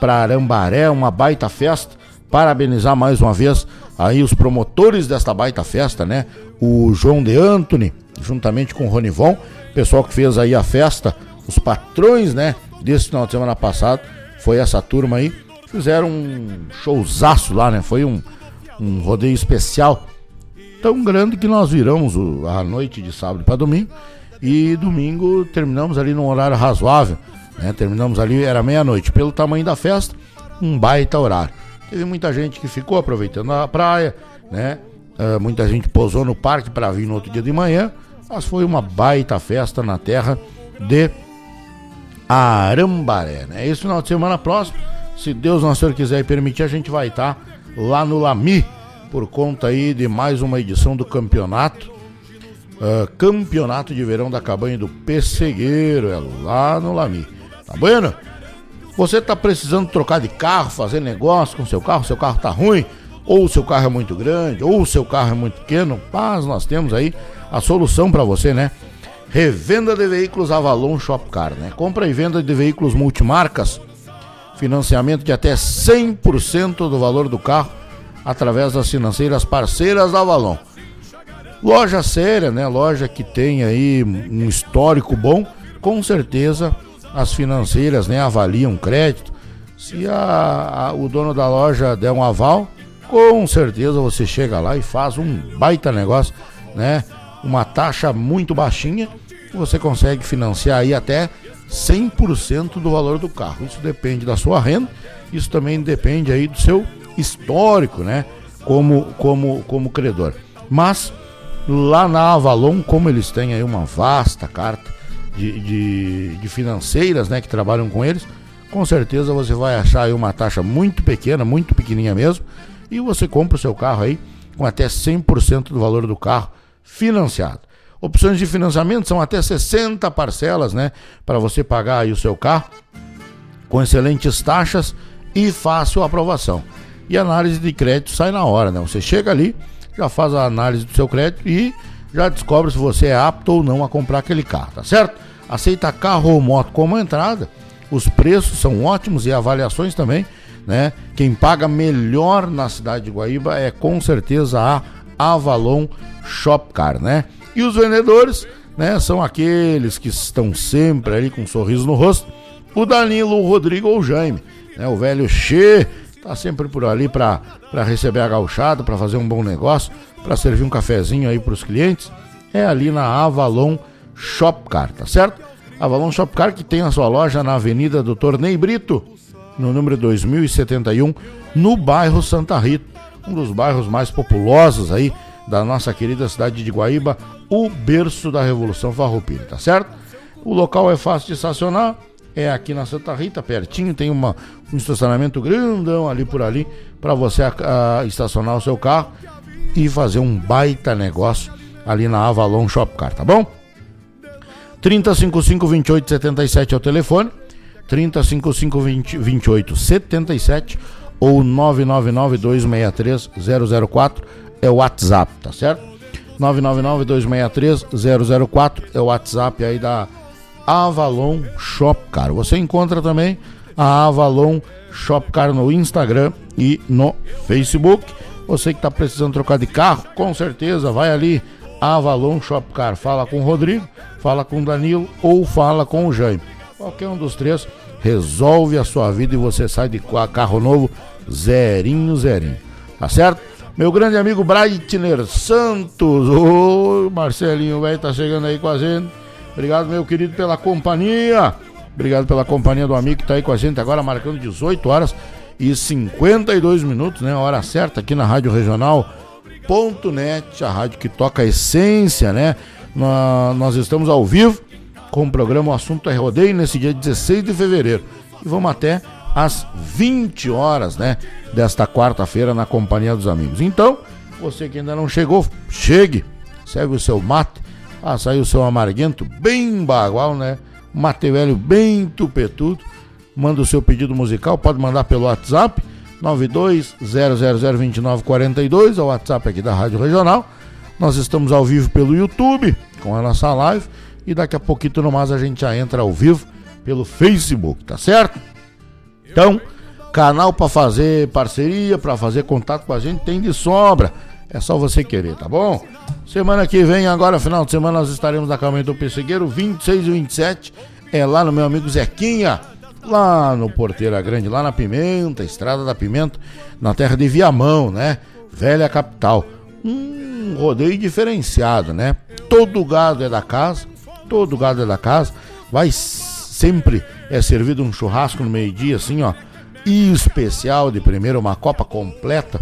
para Arambaré, uma baita festa. Parabenizar mais uma vez aí os promotores desta baita festa, né? O João de Antony, juntamente com o Ronivon, pessoal que fez aí a festa, os patrões, né? Desse final de semana passado, foi essa turma aí. Fizeram um showzaço lá, né? Foi um, um rodeio especial tão grande que nós viramos a noite de sábado para domingo e domingo terminamos ali num horário razoável. Né? Terminamos ali, era meia-noite. Pelo tamanho da festa, um baita horário. Teve muita gente que ficou aproveitando a praia, né? Uh, muita gente posou no parque para vir no outro dia de manhã. Mas foi uma baita festa na terra de Arambaré, né? Esse final de semana próximo, se Deus nosso Senhor quiser e permitir, a gente vai estar tá lá no Lami por conta aí de mais uma edição do campeonato uh, Campeonato de Verão da Cabanha do Pessegueiro, é lá no Lami. Tá bueno? Você tá precisando trocar de carro, fazer negócio com seu carro, seu carro tá ruim, ou seu carro é muito grande, ou seu carro é muito pequeno, mas nós temos aí a solução para você, né? Revenda de veículos Avalon Shopcar, né? Compra e venda de veículos multimarcas, financiamento de até 100% do valor do carro através das financeiras parceiras da Avalon. Loja séria, né? Loja que tem aí um histórico bom, com certeza as financeiras né, avaliam crédito. Se a, a, o dono da loja der um aval, com certeza você chega lá e faz um baita negócio, né? Uma taxa muito baixinha, você consegue financiar aí até 100% do valor do carro. Isso depende da sua renda, isso também depende aí do seu histórico, né? Como, como, como credor. Mas Lá na Avalon, como eles têm aí uma vasta carta de, de, de financeiras né, que trabalham com eles, com certeza você vai achar aí uma taxa muito pequena, muito pequenininha mesmo, e você compra o seu carro aí com até 100% do valor do carro financiado. Opções de financiamento são até 60 parcelas, né, para você pagar aí o seu carro com excelentes taxas e fácil aprovação. E análise de crédito sai na hora, né? Você chega ali, já faz a análise do seu crédito e já descobre se você é apto ou não a comprar aquele carro, tá certo? Aceita carro ou moto como entrada, os preços são ótimos e avaliações também, né? Quem paga melhor na cidade de Guaíba é com certeza a Avalon Shopcar, né? E os vendedores, né, são aqueles que estão sempre ali com um sorriso no rosto. O Danilo, o Rodrigo ou o Jaime, né, o velho Che, tá sempre por ali para receber a gauchada, para fazer um bom negócio, para servir um cafezinho aí para os clientes. É ali na Avalon Shopcar, tá certo? Avalon Shopcar que tem a sua loja na Avenida Doutor Ney Brito, no número 2071, no bairro Santa Rita, um dos bairros mais populosos aí da nossa querida cidade de Guaíba, o berço da Revolução Farroupilha, tá certo? O local é fácil de estacionar, é aqui na Santa Rita, pertinho, tem uma, um estacionamento grandão ali por ali para você a, a, estacionar o seu carro e fazer um baita negócio ali na Avalon Shopcar, tá bom? 3055 2877 é o telefone, 3055 28 77 ou 999 263 004 é o WhatsApp, tá certo? 999 263 004 é o WhatsApp aí da Avalon Shopcar. Você encontra também a Avalon Shopcar no Instagram e no Facebook. Você que está precisando trocar de carro, com certeza vai ali Avalon Shopcar. Fala com o Rodrigo, fala com o Danilo ou fala com o Jaime. Qualquer um dos três resolve a sua vida e você sai de carro novo zerinho, zerinho. Tá certo? Meu grande amigo Breitner Santos. Ô, Marcelinho, velho, tá chegando aí com a gente. Obrigado, meu querido, pela companhia. Obrigado pela companhia do amigo que tá aí com a gente agora, marcando 18 horas e 52 minutos, né? Hora certa aqui na Rádio Regional. Ponto .net, a rádio que toca a essência, né? Nós estamos ao vivo com o programa O Assunto é Rodeio nesse dia 16 de fevereiro. E vamos até às 20 horas, né? Desta quarta-feira na companhia dos amigos. Então, você que ainda não chegou, chegue, serve o seu mate, faça aí o seu amarguento bem bagual, né? Mate velho bem tupetudo. Manda o seu pedido musical, pode mandar pelo WhatsApp 920002942, é o WhatsApp aqui da Rádio Regional. Nós estamos ao vivo pelo YouTube com a nossa live e daqui a pouquinho no mais a gente já entra ao vivo pelo Facebook, tá certo? Então, canal para fazer parceria, para fazer contato com a gente tem de sobra. É só você querer, tá bom? Semana que vem, agora, final de semana, nós estaremos na Caminho do Pessegueiro, 26 e 27. É lá no meu amigo Zequinha, lá no Porteira Grande, lá na Pimenta, Estrada da Pimenta, na terra de Viamão, né? Velha capital. Um rodeio diferenciado, né? Todo gado é da casa, todo gado é da casa, vai sempre é servido um churrasco no meio-dia, assim, ó, e especial de primeiro, uma copa completa.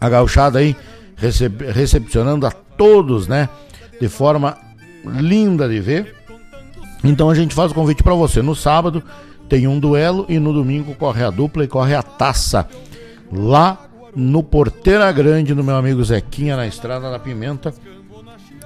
A gauchada aí recep recepcionando a todos, né, de forma linda de ver. Então a gente faz o convite para você. No sábado tem um duelo e no domingo corre a dupla e corre a taça. Lá no Porteira Grande, do meu amigo Zequinha, na Estrada da Pimenta,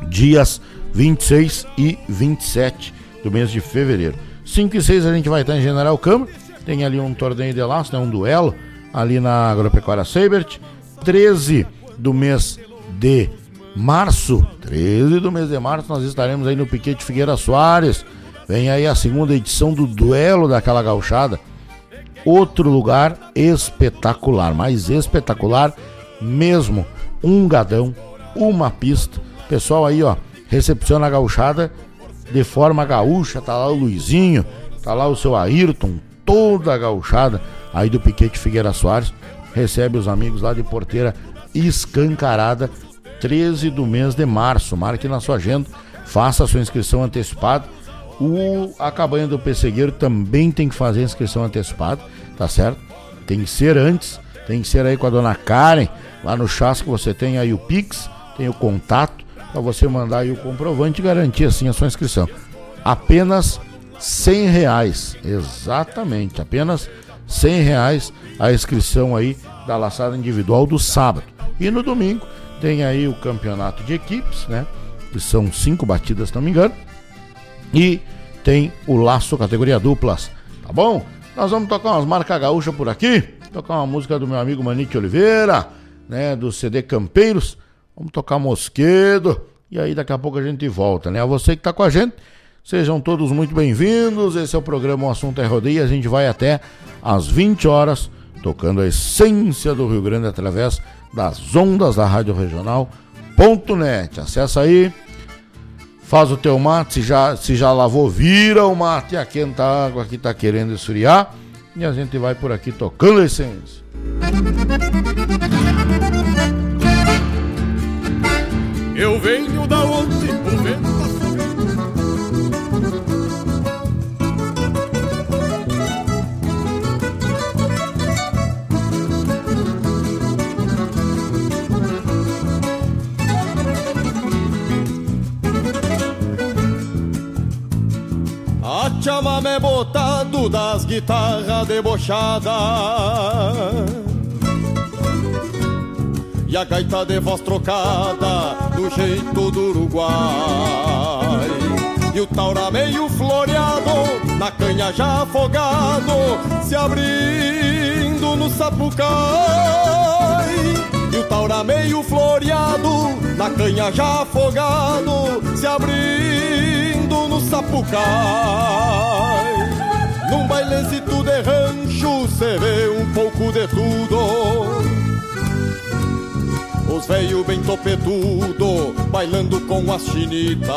dias 26 e 27 do mês de fevereiro. 5 e 6 a gente vai estar em General Câmara, tem ali um torneio de laço, né, um duelo ali na Agropecuária Seibert. 13 do mês de março, 13 do mês de março, nós estaremos aí no Piquete Figueira Soares. Vem aí a segunda edição do duelo daquela gauchada. Outro lugar espetacular, mais espetacular mesmo. Um gadão, uma pista. Pessoal aí, ó, recepciona a gauchada de forma gaúcha. Tá lá o Luizinho, tá lá o seu Ayrton, toda a gauchada aí do Piquete Figueira Soares. Recebe os amigos lá de Porteira escancarada, 13 do mês de março. Marque na sua agenda, faça a sua inscrição antecipada. O, a cabanha do Pessegueiro também tem que fazer inscrição antecipada, tá certo? Tem que ser antes, tem que ser aí com a dona Karen, lá no chasco você tem aí o Pix, tem o contato para você mandar aí o comprovante e garantir assim a sua inscrição. Apenas cem reais, exatamente, apenas cem reais a inscrição aí da laçada individual do sábado. E no domingo tem aí o campeonato de equipes, né? Que são cinco batidas, se não me engano. E tem o laço categoria duplas, tá bom? Nós vamos tocar umas marcas gaúchas por aqui, tocar uma música do meu amigo Manique Oliveira, né? Do CD Campeiros. Vamos tocar Mosquedo. E aí daqui a pouco a gente volta, né? A você que está com a gente, sejam todos muito bem-vindos. Esse é o programa O Assunto é Rodeio. A gente vai até às 20 horas, tocando a essência do Rio Grande através das ondas da Rádio Regional.net. Acesse aí faz o teu mate, se já, se já lavou, vira o mate, a água que tá querendo esfriar. E a gente vai por aqui tocando a essência. Eu venho da onde o vento chamamé botado das guitarras debochadas. E a gaita de voz trocada do jeito do Uruguai. E o taura meio floreado, na canha já afogado Se abrindo no sapucai taura meio floreado, na canha já afogado Se abrindo no sapucai. Num bailezito de rancho cê vê um pouco de tudo. Os veio bem topetudo, bailando com as chinitas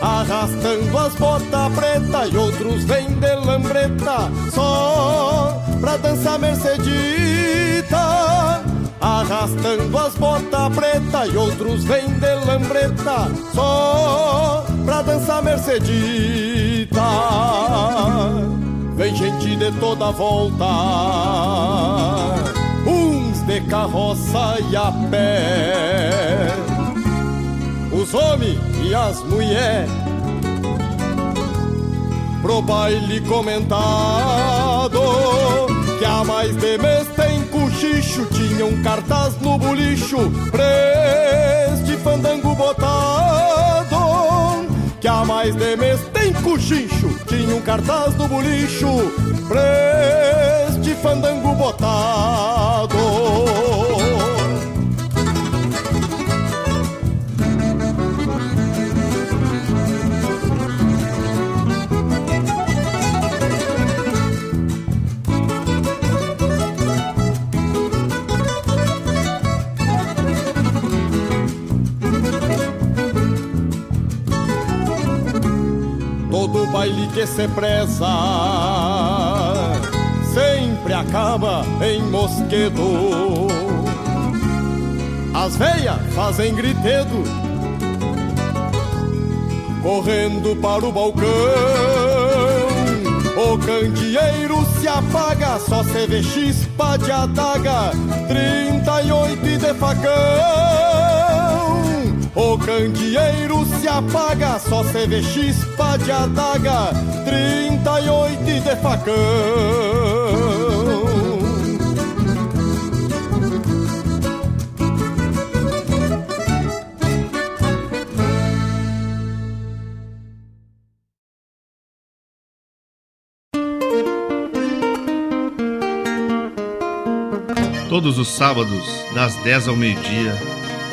Arrastando as botas preta e outros vêm de lambreta. Só pra dançar mercedita Arrastando as botas preta e outros vêm de lambreta Só pra dançar mercedita. Vem gente de toda volta Uns de carroça e a pé. Os homens e as mulheres Pro baile comentado Que há mais de mês tem cochicho Tinha um cartaz no bolicho. Preste fandango botado Que há mais de mês tem cochicho Tinha um cartaz no bolicho. Preste fandango botado que se preza sempre acaba em mosquedo. As veias fazem gritedo, correndo para o balcão. O candeeiro se apaga, só se vê chispa de adaga, 38 de facão. O candeeiro se apaga, só se vê chispa de adaga, 38 de facão. Todos os sábados, das 10 ao meio-dia,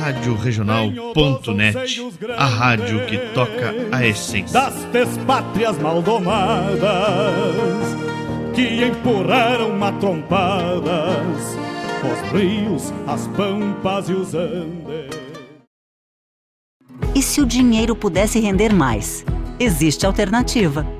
Rádio Regional.net, a rádio que toca a essência. Das despátrias maldomadas que empurraram matrompadas os rios, as pampas e os andes. E se o dinheiro pudesse render mais? Existe alternativa.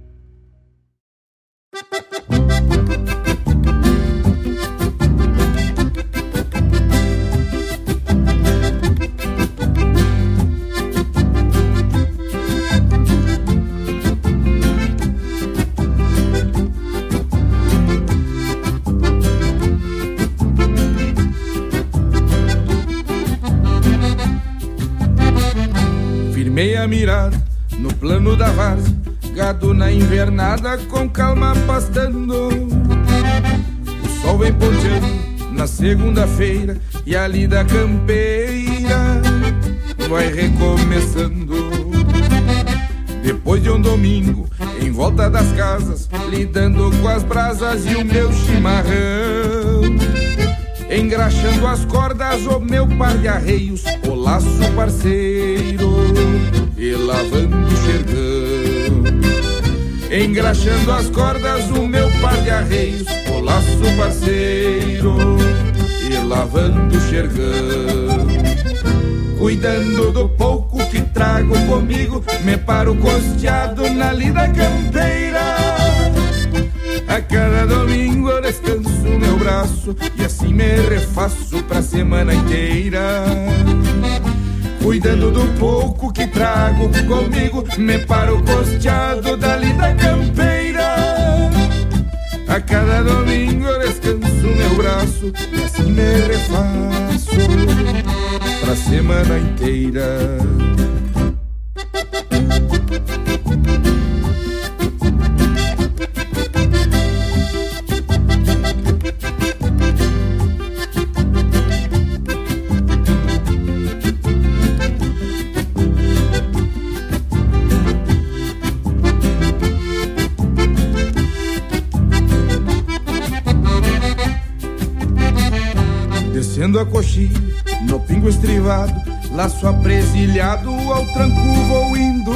Meia mirada no plano da várzea, gado na invernada com calma pastando. O sol vem ponteando na segunda-feira e a lida campeira vai recomeçando. Depois de um domingo, em volta das casas, lidando com as brasas e o meu chimarrão. Engraxando as cordas, o meu par de arreios, o laço parceiro, e lavando o xergão. Engraxando as cordas, o meu par de arreios, o laço parceiro, e lavando o xergão. Cuidando do pouco que trago comigo, me paro costeado na lida campeira. A cada domingo eu descanso meu braço e assim me refaço pra semana inteira. Cuidando do pouco que trago comigo, me paro costeado da lida campeira. A cada domingo eu descanso meu braço e assim me refaço pra semana inteira. Laço apresilhado, ao tranco vou indo.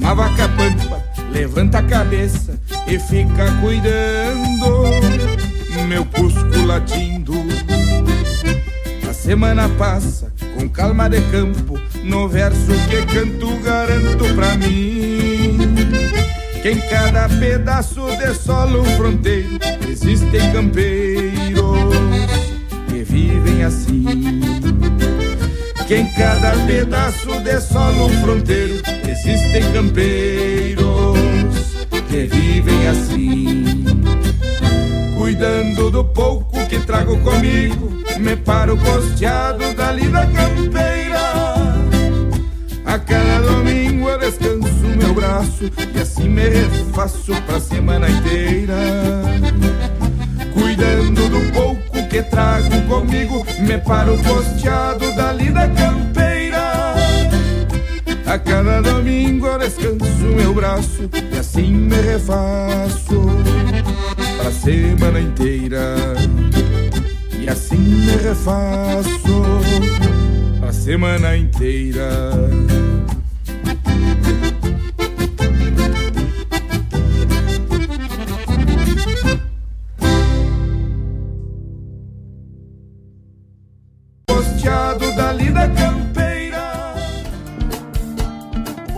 Uma vaca pampa levanta a cabeça e fica cuidando, meu cusco latindo. A semana passa com calma de campo, no verso que canto garanto pra mim. Que em cada pedaço de solo fronteiro existem campeiros que vivem assim. Que em cada pedaço de solo fronteiro existem campeiros que vivem assim. Cuidando do pouco que trago comigo, me paro costeado da lida campeira. A cada domingo eu descanso meu braço e assim me refaço pra semana inteira. Cuidando do pouco que trago comigo, me paro costeado da lida campeira. A cada domingo descanso meu braço e assim me refaço pra semana inteira. E assim me refaço pra semana inteira.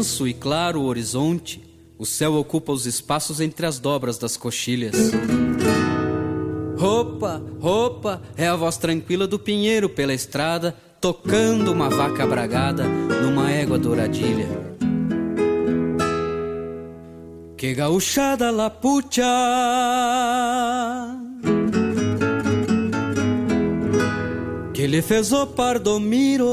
E claro horizonte, o céu ocupa os espaços entre as dobras das coxilhas. Roupa, roupa, é a voz tranquila do pinheiro pela estrada, tocando uma vaca bragada numa égua douradilha. Que gauchada la pucha! lhe fez o pardomiro.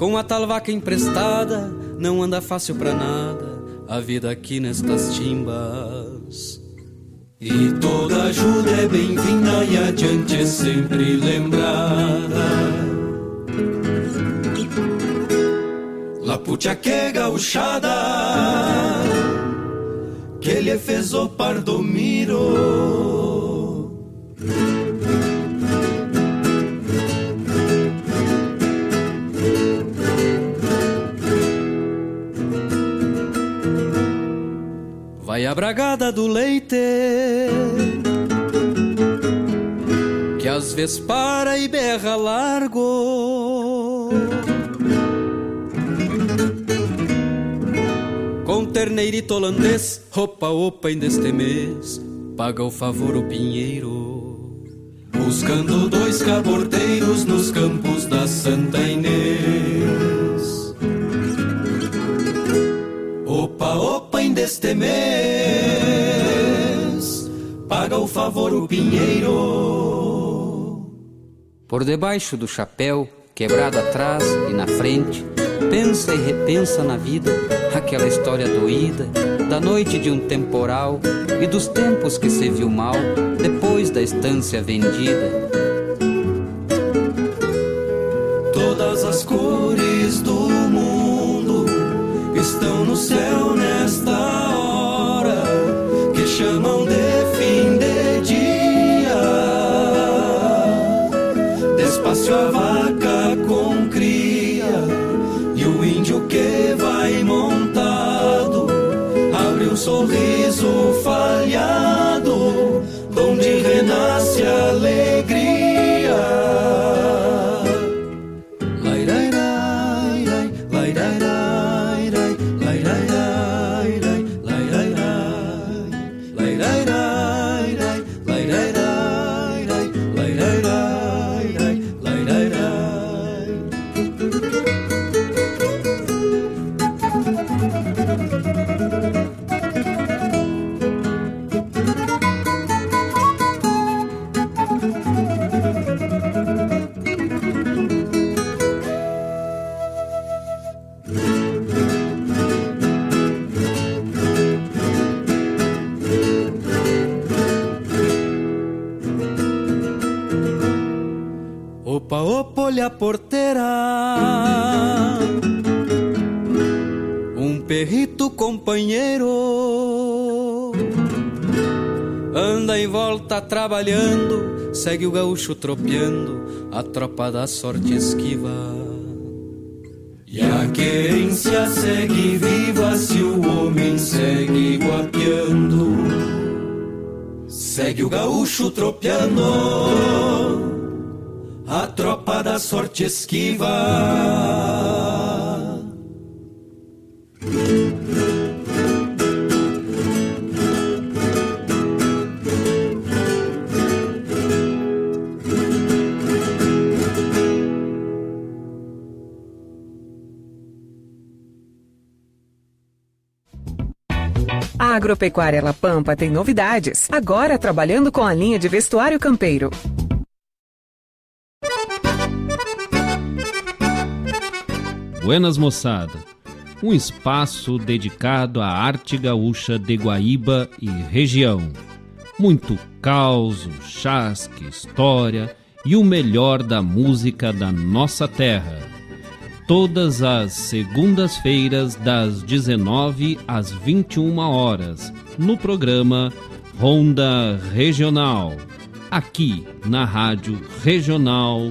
Com a tal vaca emprestada, não anda fácil pra nada a vida aqui nestas timbas. E toda ajuda é bem-vinda e adiante é sempre lembrada. La pucha que gauchada, que lhe fez o pardomiro. Vai a bragada do leite Que às vezes para e berra largo. Com terneirito holandês Opa, opa, ainda este mês Paga o favor o pinheiro. Buscando dois cabordeiros Nos campos da Santa Inês. Opa, opa, ainda este mês. Paga o favor o pinheiro. Por debaixo do chapéu Quebrado atrás e na frente Pensa e repensa na vida Aquela história doída Da noite de um temporal E dos tempos que se viu mal Depois da estância vendida. Todas as cores do mundo estão no céu nesta trabalhando Segue o gaúcho tropeando A tropa da sorte esquiva E a querência segue viva Se o homem segue guapeando Segue o gaúcho tropeando a tropa da sorte esquiva. Agropecuária La Pampa tem novidades. Agora trabalhando com a linha de vestuário campeiro. Buenas moçada, um espaço dedicado à arte gaúcha de Guaíba e região. Muito causo, chasque, história e o melhor da música da nossa terra. Todas as segundas-feiras das 19 às 21 horas, no programa Ronda Regional, aqui na Rádio Regional.net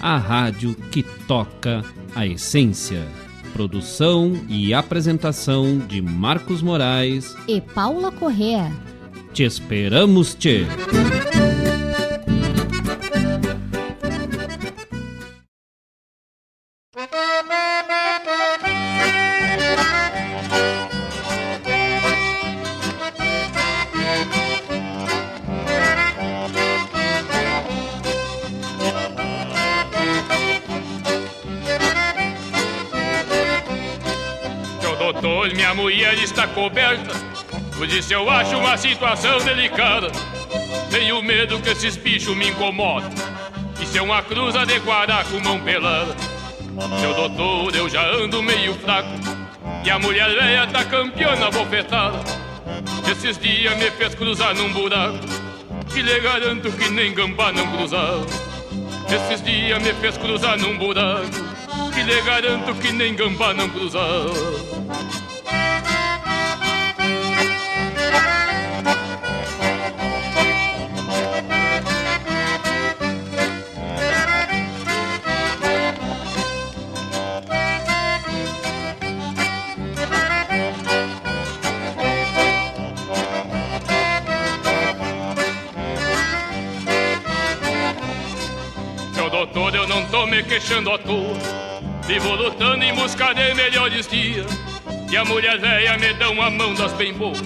a rádio que toca a essência. Produção e apresentação de Marcos Moraes. E Paula Correa. Te esperamos, te. Mulher está coberta. Por isso eu acho uma situação delicada. Tenho medo que esses bichos me incomodem. Se é uma cruza de guará com mão pelada. Seu doutor, eu já ando meio fraco. E a mulher velha tá campeona bofetada. Esses dias me fez cruzar num buraco. Que lhe garanto que nem gambá não cruzava. Esses dias me fez cruzar num buraco. Que lhe garanto que nem gambá não cruzava. Doutor, eu não tô me queixando à toa. Vivo lutando em busca de melhores dias. E a mulher velha me dá uma mão das bem boas.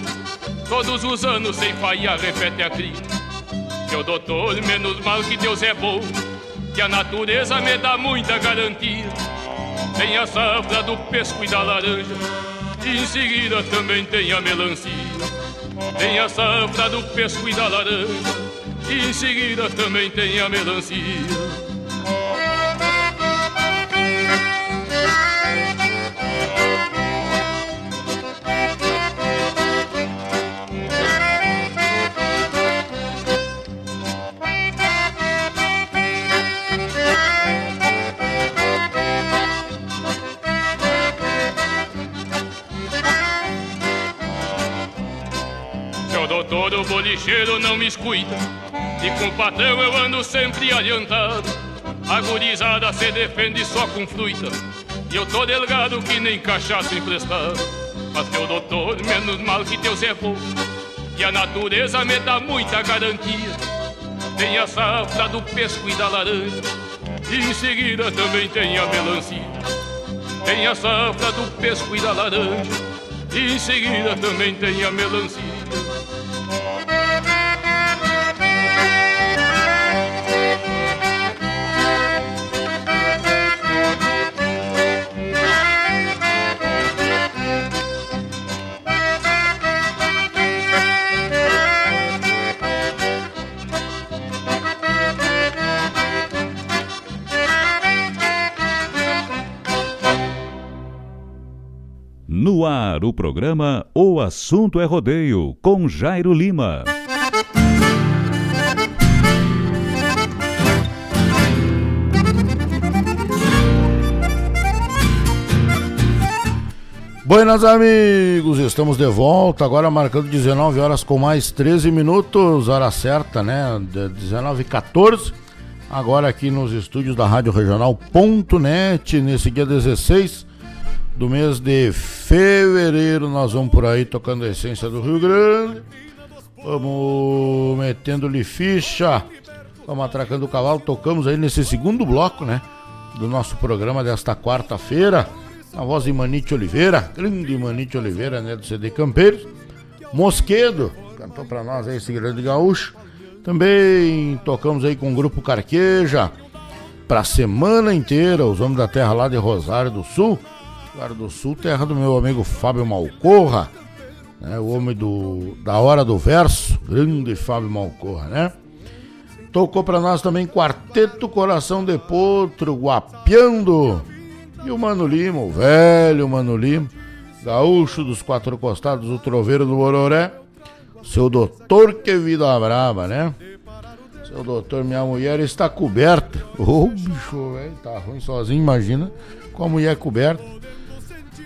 Todos os anos sem falhar, repete a cria. Seu doutor, menos mal que Deus é bom. Que a natureza me dá muita garantia. Tem a safra do pesco e da laranja. E em seguida também tem a melancia. Tem a safra do pesco e da laranja. E em seguida também tem a melancia. Doutor, o bolicheiro não me escuta. E com patrão eu ando sempre adiantado. A gurizada se defende só com fruta. E eu tô delgado que nem cachaça emprestado. Mas teu doutor, menos mal que teu Zé bom. E a natureza me dá muita garantia. Tem a safra do pesco e da laranja. E em seguida também tem a melancia. Tem a safra do pesco e da laranja. E em seguida também tem a melancia. O programa O Assunto é Rodeio, com Jairo Lima. Buenas amigos, estamos de volta, agora marcando 19 horas com mais 13 minutos, hora certa, né? De 19 e 14. Agora aqui nos estúdios da Rádio Regional.net, nesse dia 16 do mês de fevereiro, nós vamos por aí tocando a essência do Rio Grande. Vamos metendo-lhe ficha, vamos atracando o cavalo, tocamos aí nesse segundo bloco, né? Do nosso programa desta quarta-feira. A voz de Manite Oliveira, grande Manite Oliveira, né, do CD Campeiros. Mosquedo, cantou pra nós aí esse grande gaúcho. Também tocamos aí com o grupo Carqueja, pra semana inteira, os homens da terra lá de Rosário do Sul. Rosário do Sul, terra do meu amigo Fábio Malcorra, né, o homem do, da hora do verso, grande Fábio Malcorra, né? Tocou pra nós também Quarteto Coração de Potro, Guapiando. E o Mano Lima, o velho Mano Lima, gaúcho dos quatro costados, o troveiro do Bororé, seu doutor que vida brava, né? Seu doutor, minha mulher está coberta. Ô, oh, bicho, velho, tá ruim sozinho, imagina com a mulher coberta.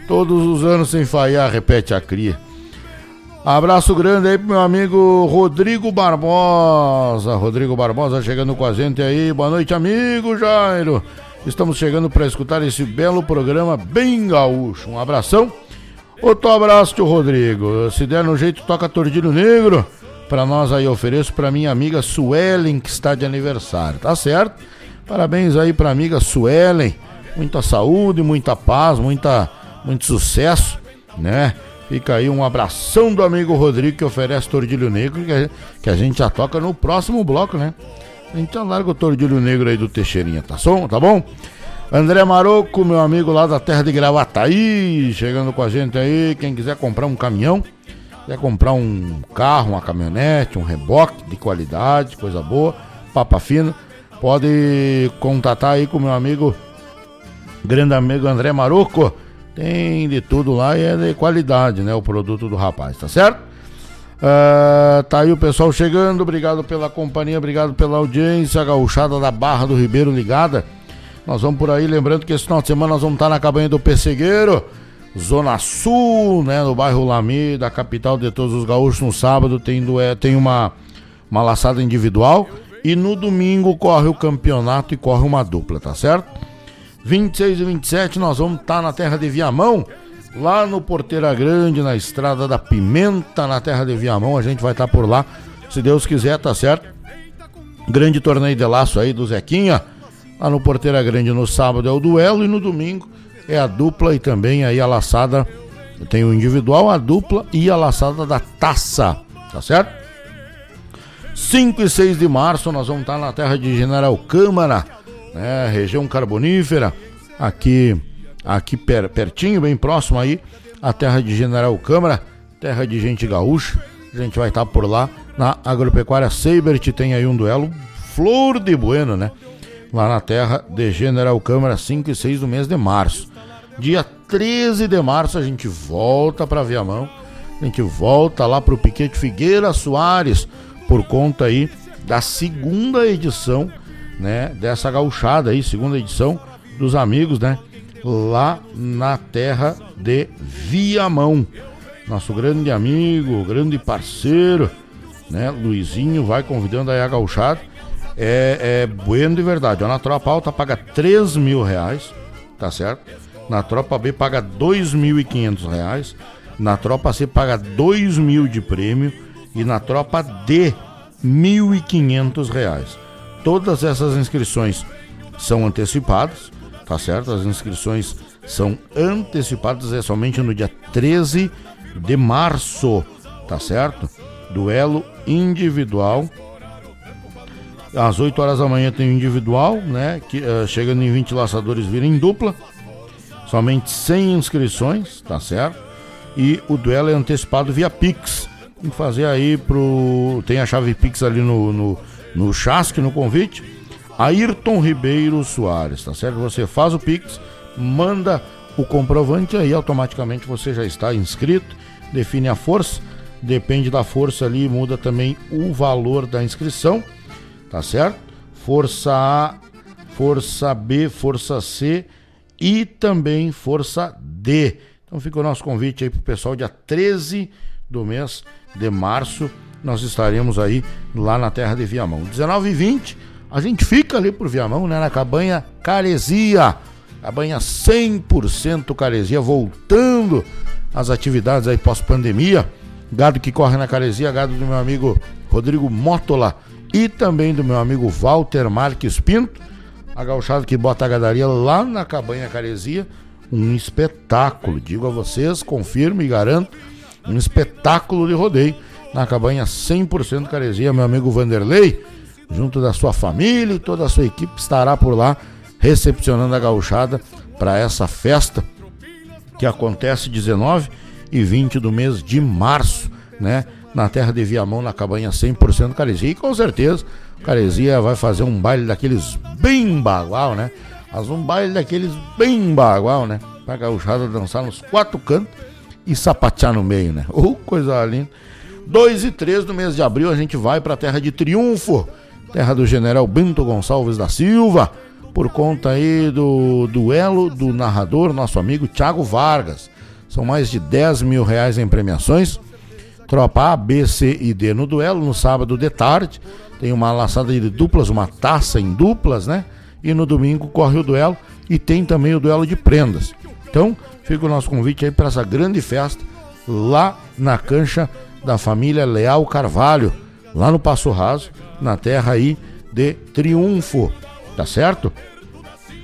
Todos os anos sem falhar, repete a cria. Abraço grande aí pro meu amigo Rodrigo Barbosa. Rodrigo Barbosa chegando com a gente aí. Boa noite, amigo Jairo. Estamos chegando para escutar esse belo programa bem gaúcho. Um abração. Outro abraço, tio Rodrigo. Se der no jeito, toca Tordilho Negro. Para nós aí, ofereço para minha amiga Suelen, que está de aniversário. Tá certo? Parabéns aí para amiga Suelen. Muita saúde, muita paz, muita, muito sucesso, né? Fica aí um abração do amigo Rodrigo que oferece Tordilho Negro, que a, gente já toca no próximo bloco, né? Então larga o tordilho negro aí do Teixeirinha, tá, som, tá bom? André Maroco, meu amigo lá da terra de Gravataí, chegando com a gente aí. Quem quiser comprar um caminhão, quer comprar um carro, uma caminhonete, um reboque de qualidade, coisa boa, papa fina, pode contatar aí com meu amigo, grande amigo André Maruco. Tem de tudo lá e é de qualidade, né? O produto do rapaz, tá certo? Uh, tá aí o pessoal chegando, obrigado pela companhia, obrigado pela audiência, gauchada da Barra do Ribeiro ligada. Nós vamos por aí, lembrando que esse final de semana nós vamos estar na cabanha do Pessegueiro, Zona Sul, né, no bairro Lami, da capital de todos os gaúchos. No sábado tem, é, tem uma, uma laçada individual e no domingo corre o campeonato e corre uma dupla, tá certo? 26 e 27 nós vamos estar na terra de Viamão, lá no Porteira Grande, na Estrada da Pimenta, na terra de Viamão. A gente vai estar por lá, se Deus quiser, tá certo? Grande torneio de laço aí do Zequinha. Lá no Porteira Grande no sábado é o duelo e no domingo é a dupla e também aí a laçada. Tem o individual, a dupla e a laçada da taça, tá certo? 5 e 6 de março nós vamos estar na terra de General Câmara né? Região carbonífera, aqui, aqui per, pertinho, bem próximo aí, a terra de General Câmara, terra de gente gaúcha. A gente vai estar por lá na Agropecuária Seibert, tem aí um duelo flor de bueno, né? Lá na terra de General Câmara, 5 e 6 do mês de março. Dia 13 de março a gente volta para Viamão. A gente volta lá pro Piquete Figueira Soares por conta aí da segunda edição né, dessa gauchada aí, segunda edição dos amigos, né, lá na terra de Viamão. Nosso grande amigo, grande parceiro, né, Luizinho vai convidando aí a gauchada. É, é bueno de verdade. Na tropa alta paga 3 mil reais, tá certo? Na tropa B paga 2.500 reais. Na tropa C paga 2 mil de prêmio. E na tropa D, 1.500 reais. Todas essas inscrições são antecipadas, tá certo? As inscrições são antecipadas, é somente no dia 13 de março, tá certo? Duelo individual. Às 8 horas da manhã tem o individual, né? Que, uh, chegando em 20 laçadores vira em dupla. Somente 100 inscrições, tá certo? E o duelo é antecipado via Pix. Tem que fazer aí pro. Tem a chave Pix ali no, no no chasque, no convite, Ayrton Ribeiro Soares, tá certo? Você faz o Pix, manda o comprovante aí, automaticamente você já está inscrito, define a força, depende da força ali, muda também o valor da inscrição, tá certo? Força A, Força B, Força C e também Força D. Então fica o nosso convite aí pro pessoal dia 13 do mês de março nós estaremos aí lá na terra de Viamão. 19 e 20, a gente fica ali por Viamão, né? Na cabanha Caresia. Cabanha 100% Caresia, voltando às atividades aí pós-pandemia. Gado que corre na Caresia, gado do meu amigo Rodrigo Mótola e também do meu amigo Walter Marques Pinto. A gauchada que bota a gadaria lá na cabanha Caresia. Um espetáculo, digo a vocês, confirmo e garanto, um espetáculo de rodeio na cabanha 100% Caresia, meu amigo Vanderlei, junto da sua família e toda a sua equipe estará por lá recepcionando a gauchada para essa festa que acontece 19 e 20 do mês de março, né? Na terra de Viamão, na cabanha 100% Caresia. E com certeza, Caresia vai fazer um baile daqueles bem bagual, né? Mas um baile daqueles bem bagual, né? Pra gauchada dançar nos quatro cantos e sapatear no meio, né? Oh, coisa linda. 2 e 3 do mês de abril a gente vai para a terra de Triunfo, terra do general Bento Gonçalves da Silva, por conta aí do duelo do narrador, nosso amigo Thiago Vargas. São mais de 10 mil reais em premiações. Tropa A, B, C e D no duelo, no sábado de tarde. Tem uma laçada de duplas, uma taça em duplas, né? E no domingo corre o duelo e tem também o duelo de prendas. Então, fica o nosso convite aí para essa grande festa lá na cancha da família Leal Carvalho, lá no Passo Raso, na terra aí de Triunfo, tá certo?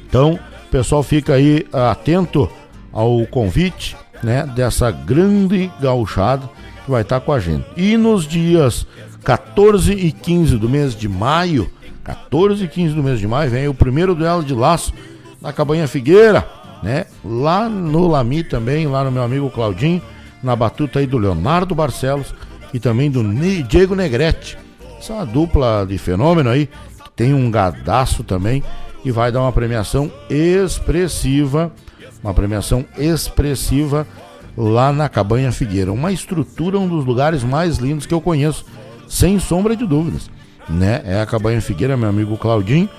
Então, o pessoal fica aí atento ao convite, né, dessa grande gauchada que vai estar tá com a gente. E nos dias 14 e 15 do mês de maio, 14 e 15 do mês de maio, vem o primeiro duelo de laço na Cabanha Figueira, né? Lá no Lami também, lá no meu amigo Claudinho, na batuta aí do Leonardo Barcelos e também do Diego Negrete. Essa é dupla de fenômeno aí, que tem um gadaço também e vai dar uma premiação expressiva, uma premiação expressiva lá na Cabanha Figueira. Uma estrutura, um dos lugares mais lindos que eu conheço, sem sombra de dúvidas. Né? É a Cabanha Figueira, meu amigo Claudinho.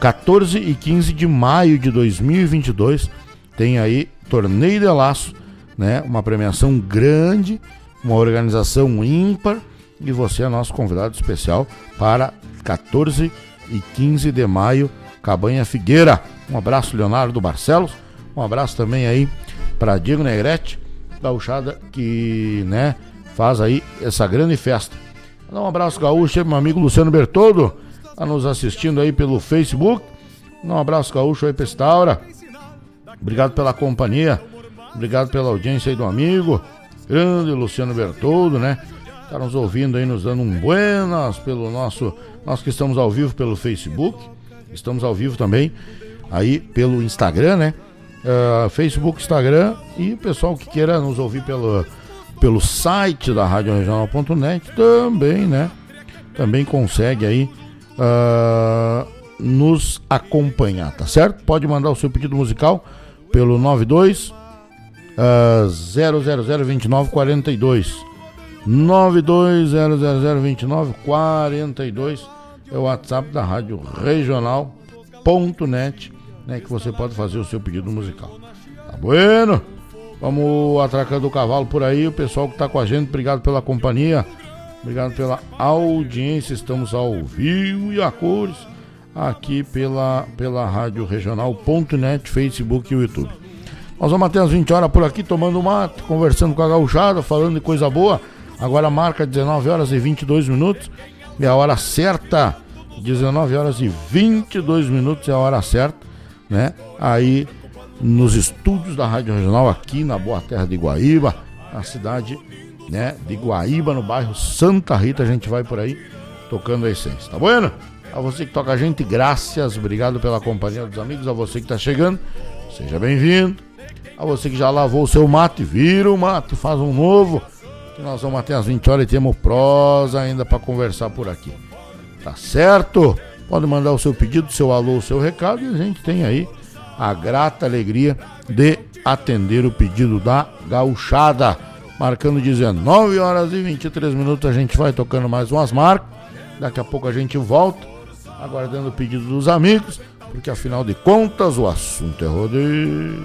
14 e 15 de maio de 2022 tem aí Torneio de Laço, né? Uma premiação grande, uma organização ímpar e você é nosso convidado especial para 14 e 15 de maio, Cabanha Figueira. Um abraço Leonardo Barcelos, um abraço também aí para Diego Negrete, gauchada que, né, faz aí essa grande festa. Um abraço gaúcho meu amigo Luciano Bertoldo, tá nos assistindo aí pelo Facebook. Um abraço gaúcho aí pra Estaura. Obrigado pela companhia, obrigado pela audiência aí do amigo, grande Luciano Bertoldo, né? Tá nos ouvindo aí, nos dando um buenas pelo nosso. Nós que estamos ao vivo pelo Facebook, estamos ao vivo também aí pelo Instagram, né? Uh, Facebook, Instagram e o pessoal que queira nos ouvir pelo, pelo site da radioregional.net também, né? Também consegue aí uh, nos acompanhar, tá certo? Pode mandar o seu pedido musical pelo 92 uh, 0002942 920002942 é o WhatsApp da Rádio Regional.net, né, que você pode fazer o seu pedido musical. Tá bueno? Vamos atracando o cavalo por aí, o pessoal que está com a gente, obrigado pela companhia, obrigado pela audiência, estamos ao vivo e a cores aqui pela, pela Rádio Regional.net, Facebook e YouTube. Nós vamos até as 20 horas por aqui tomando mate, conversando com a gauchada, falando de coisa boa. Agora marca 19 horas e 22 minutos. É a hora certa. 19 horas e 22 minutos é a hora certa, né? Aí nos estúdios da Rádio Regional aqui na Boa Terra de Guaíba, na cidade, né, de Guaíba, no bairro Santa Rita, a gente vai por aí tocando a essência, tá bueno? A você que toca a gente, graças, obrigado pela companhia dos amigos, a você que está chegando, seja bem-vindo. A você que já lavou o seu mate, vira o mate, faz um novo que nós vamos até as 20 horas e temos prosa ainda para conversar por aqui. Tá certo? Pode mandar o seu pedido, seu alô, o seu recado e a gente tem aí a grata alegria de atender o pedido da gauchada. Marcando 19 horas e 23 minutos, a gente vai tocando mais umas marcas. Daqui a pouco a gente volta, aguardando o pedido dos amigos, porque afinal de contas o assunto é rodeio.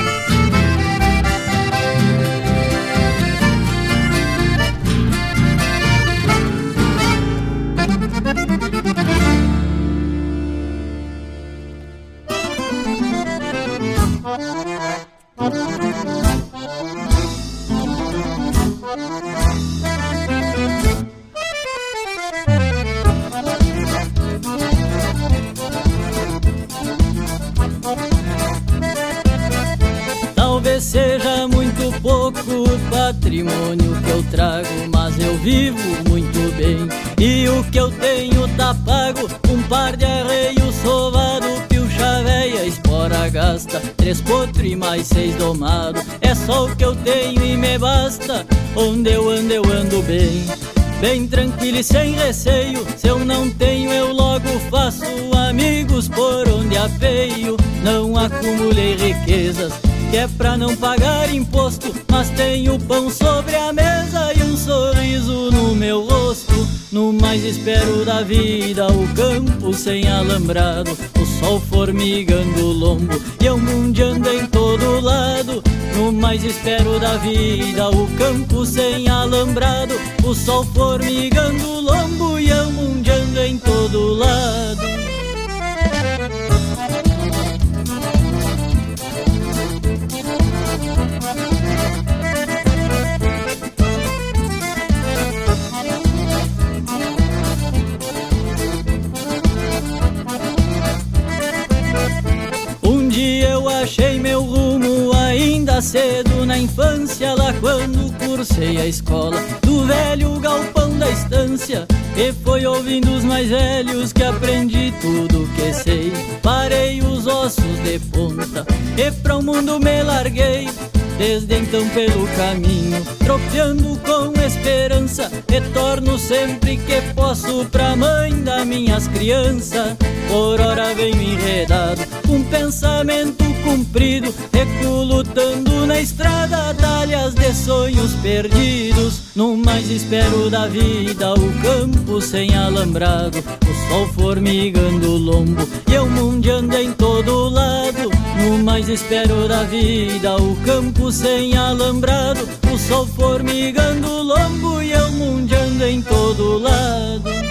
e sem receio, se eu não tenho eu logo faço amigos por onde apeio. Não acumulei riquezas, que é pra não pagar imposto, mas tenho pão sobre a mesa e um sorriso no meu rosto. No mais espero da vida, o campo sem alambrado, o sol formigando o lombo e eu mundiando em mais espero da vida, o campo sem alambrado, o sol formigando o lombo e mundiando em todo lado. Quando cursei a escola do velho galpão da estância. E foi ouvindo os mais velhos que aprendi tudo que sei. Parei os ossos de ponta e pra o mundo me larguei. Desde então pelo caminho, tropeando com esperança, retorno sempre que posso pra mãe das minhas crianças. Por hora venho enredado, um pensamento cumprido, recuo lutando na estrada, talhas de sonhos perdidos. No mais espero da vida, o campo sem alambrado, o sol formigando o lombo e eu mundiando em todo lado. No mais espero da vida, o campo sem alambrado, o sol formigando o lombo e eu mundiando em todo lado.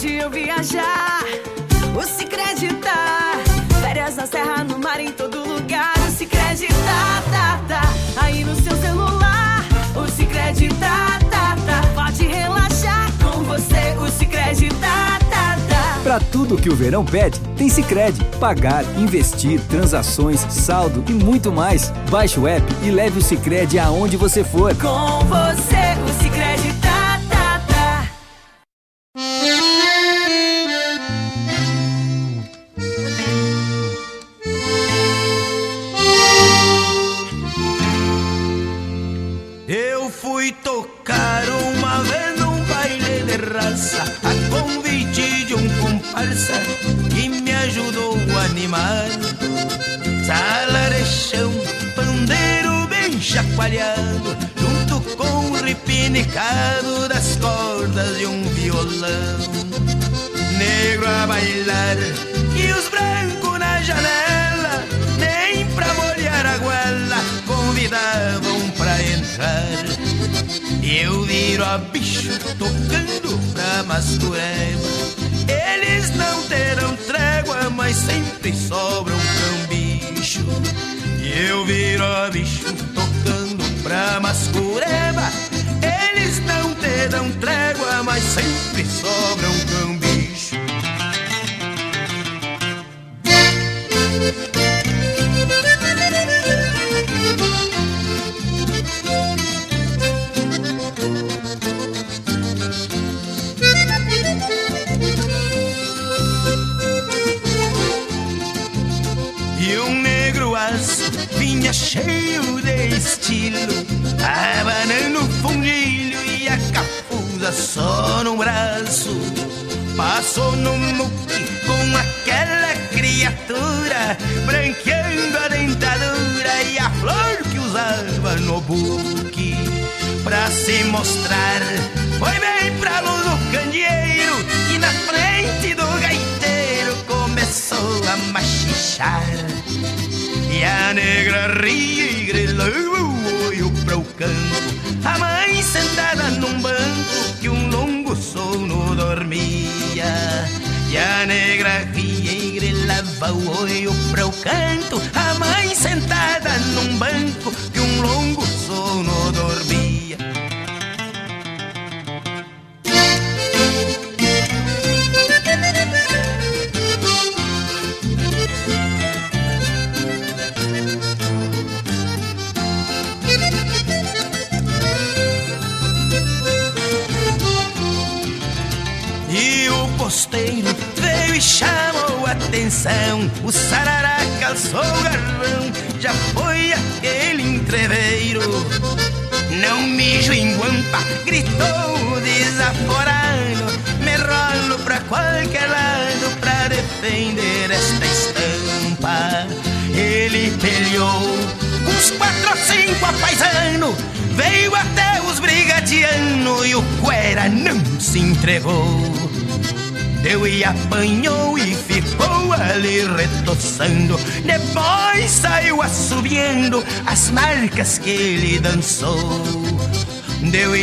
Onde eu viajar, o Cicred tá. Férias na serra, no mar, em todo lugar. O Cicred tá, tá, tá. Aí no seu celular, o Cicred tá, tá, tá. Pode relaxar com você, o Cicred tá, tá, tá. Pra tudo que o verão pede, tem Sicredi. Pagar, investir, transações, saldo e muito mais. Baixe o app e leve o Sicredi aonde você for. Com você,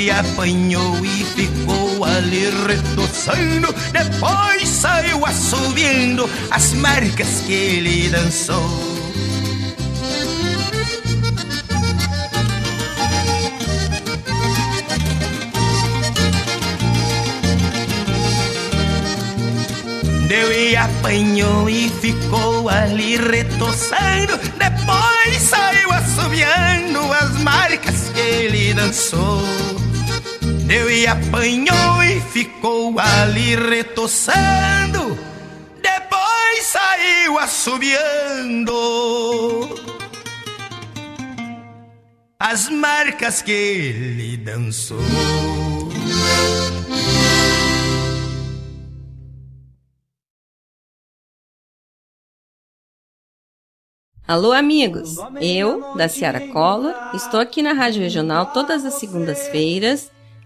Apanhou e ficou ali retoçando. Depois saiu assobiando as marcas que ele dançou. Deu e apanhou e ficou ali retoçando. Depois saiu assobiando as marcas que ele dançou. Deu e apanhou e ficou ali retoçando. Depois saiu assobiando as marcas que ele dançou. Alô, amigos! Eu, da Ciara Collor, estou aqui na Rádio Regional todas as segundas-feiras,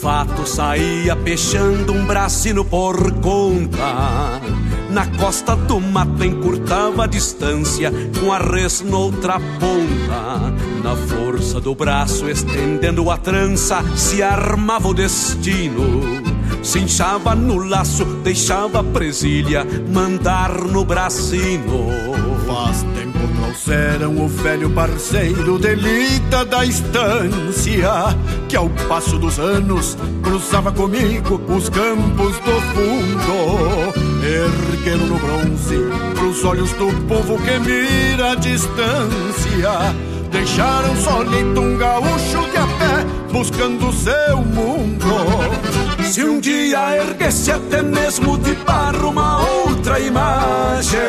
Fato saía peixando um bracino por conta. Na costa do mato encurtava a distância com a res noutra ponta. Na força do braço estendendo a trança se armava o destino. Se inchava no laço, deixava a presilha mandar no bracino. Faz trouxeram o velho parceiro delita da estância Que ao passo dos anos cruzava comigo os campos do fundo. Erguendo no bronze pros olhos do povo que mira a distância Deixaram solito um gaúcho de a pé buscando seu mundo. Se um dia erguesse até mesmo de barro uma outra imagem,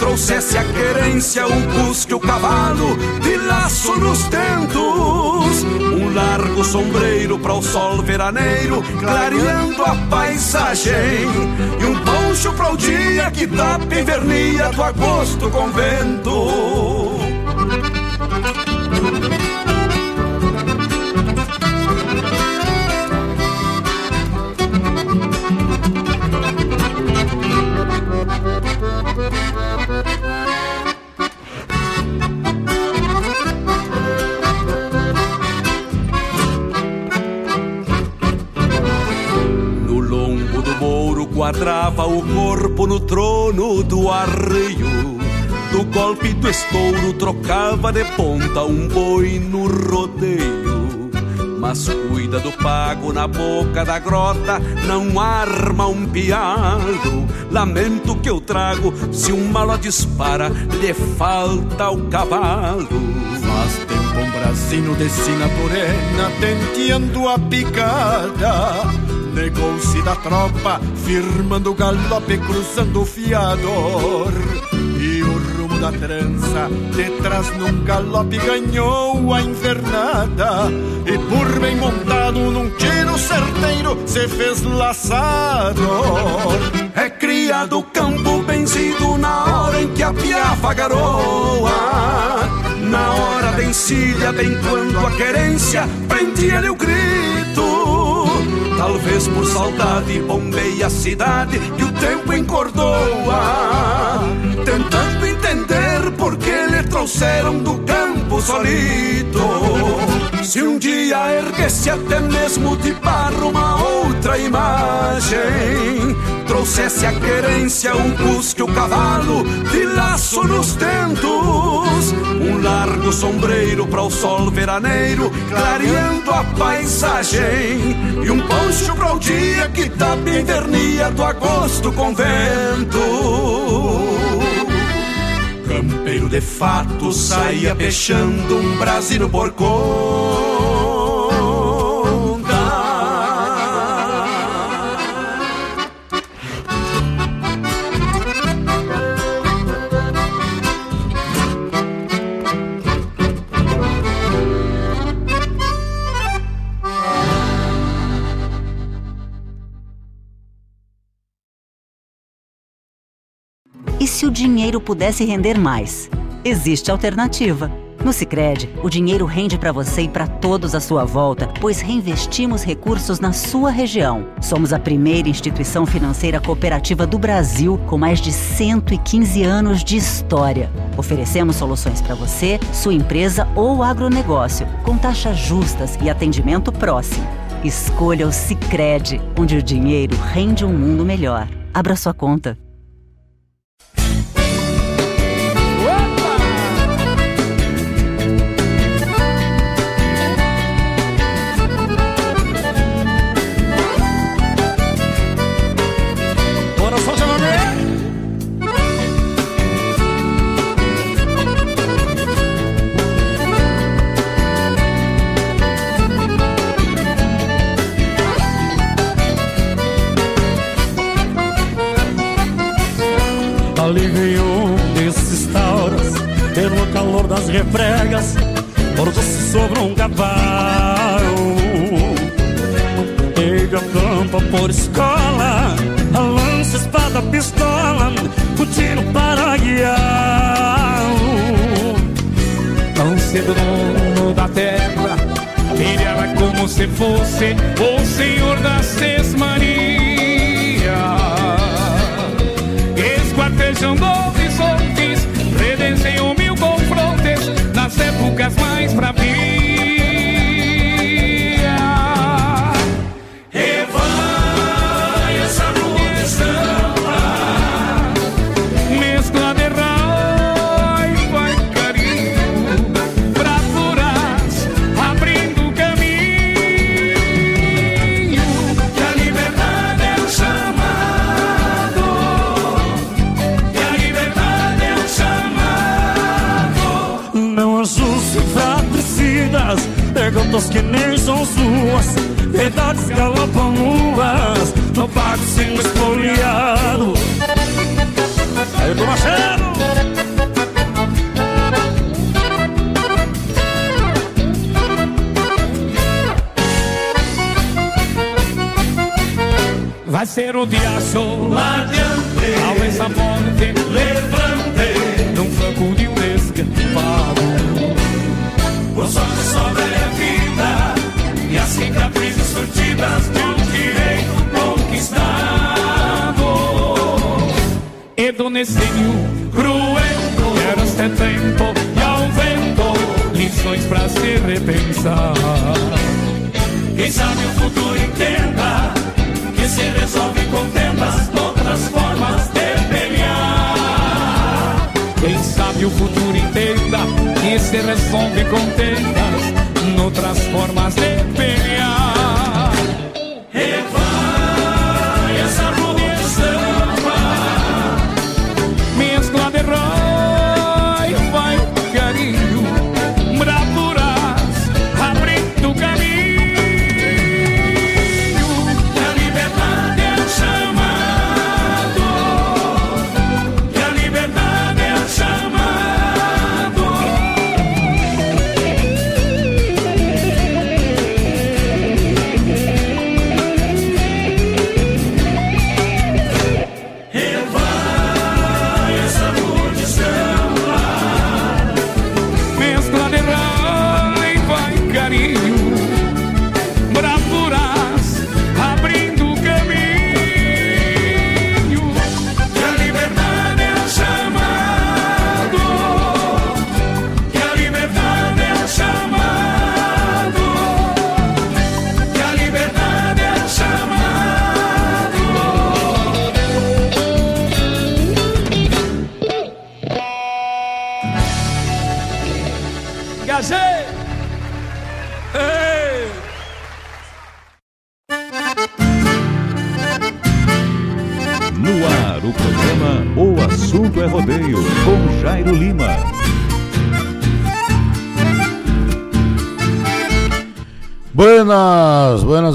trouxesse a querência, o busque, o cavalo, de laço nos tentos, um largo sombreiro para o sol veraneiro, clareando a paisagem, e um poncho para o dia que tapa e vernia do agosto com vento. Mouro quadrava o corpo no trono do arreio. Do golpe do estouro trocava de ponta um boi no rodeio. Mas cuida do pago na boca da grota, não arma um piado. Lamento que eu trago, se um malo dispara, lhe falta o cavalo. Faz tempo um brasino de sina morena tenteando a picada Negou-se da tropa, firmando o galope, cruzando o fiador E o rumo da trança, detrás num galope ganhou a invernada E por bem montado num tiro certeiro, se fez laçador É criado campo benzido na hora em que a piafa garoa. Na hora da encilha, bem quando a querência prendia-lhe o grito. Talvez por saudade bombeia a cidade que o tempo encordoa. Tentando entender por que lhe trouxeram do campo solito. Se um dia erguesse até mesmo de barro uma outra imagem, trouxesse a querência, o cusque, o cavalo, de laço nos tentos, um largo sombreiro para o sol veraneiro, clareando a paisagem, e um poncho para o dia que tapa invernia do agosto com vento. Campeiro de fato saía peixando um brasino por se o dinheiro pudesse render mais? Existe alternativa. No Sicredi, o dinheiro rende para você e para todos à sua volta, pois reinvestimos recursos na sua região. Somos a primeira instituição financeira cooperativa do Brasil com mais de 115 anos de história. Oferecemos soluções para você, sua empresa ou agronegócio, com taxas justas e atendimento próximo. Escolha o Sicredi, onde o dinheiro rende um mundo melhor. Abra sua conta. Sobre um cavalo. Teve a campa por escola lança, espada, pistola O tiro para guiá-lo Tão cedo no mundo da terra Ele era como se fosse O senhor das sesmarias Esquartejando fratricidas Perguntas que nem são suas. Verdades galopam nuas No barco sendo espoliado. Aí do Machado Vai ser o dia sol adiante Talvez a morte levante. Num flanco de um descampado Por sorte sobra é a vida E as cicatrizes surtidas um direito conquistado E do necínio cruento Era este tempo e ao vento Lições pra se repensar Quem sabe o futuro entenda que se resolve com tendas, outras formas de. Quem sabe o futuro entenda que se resolve com tendas, outras formas de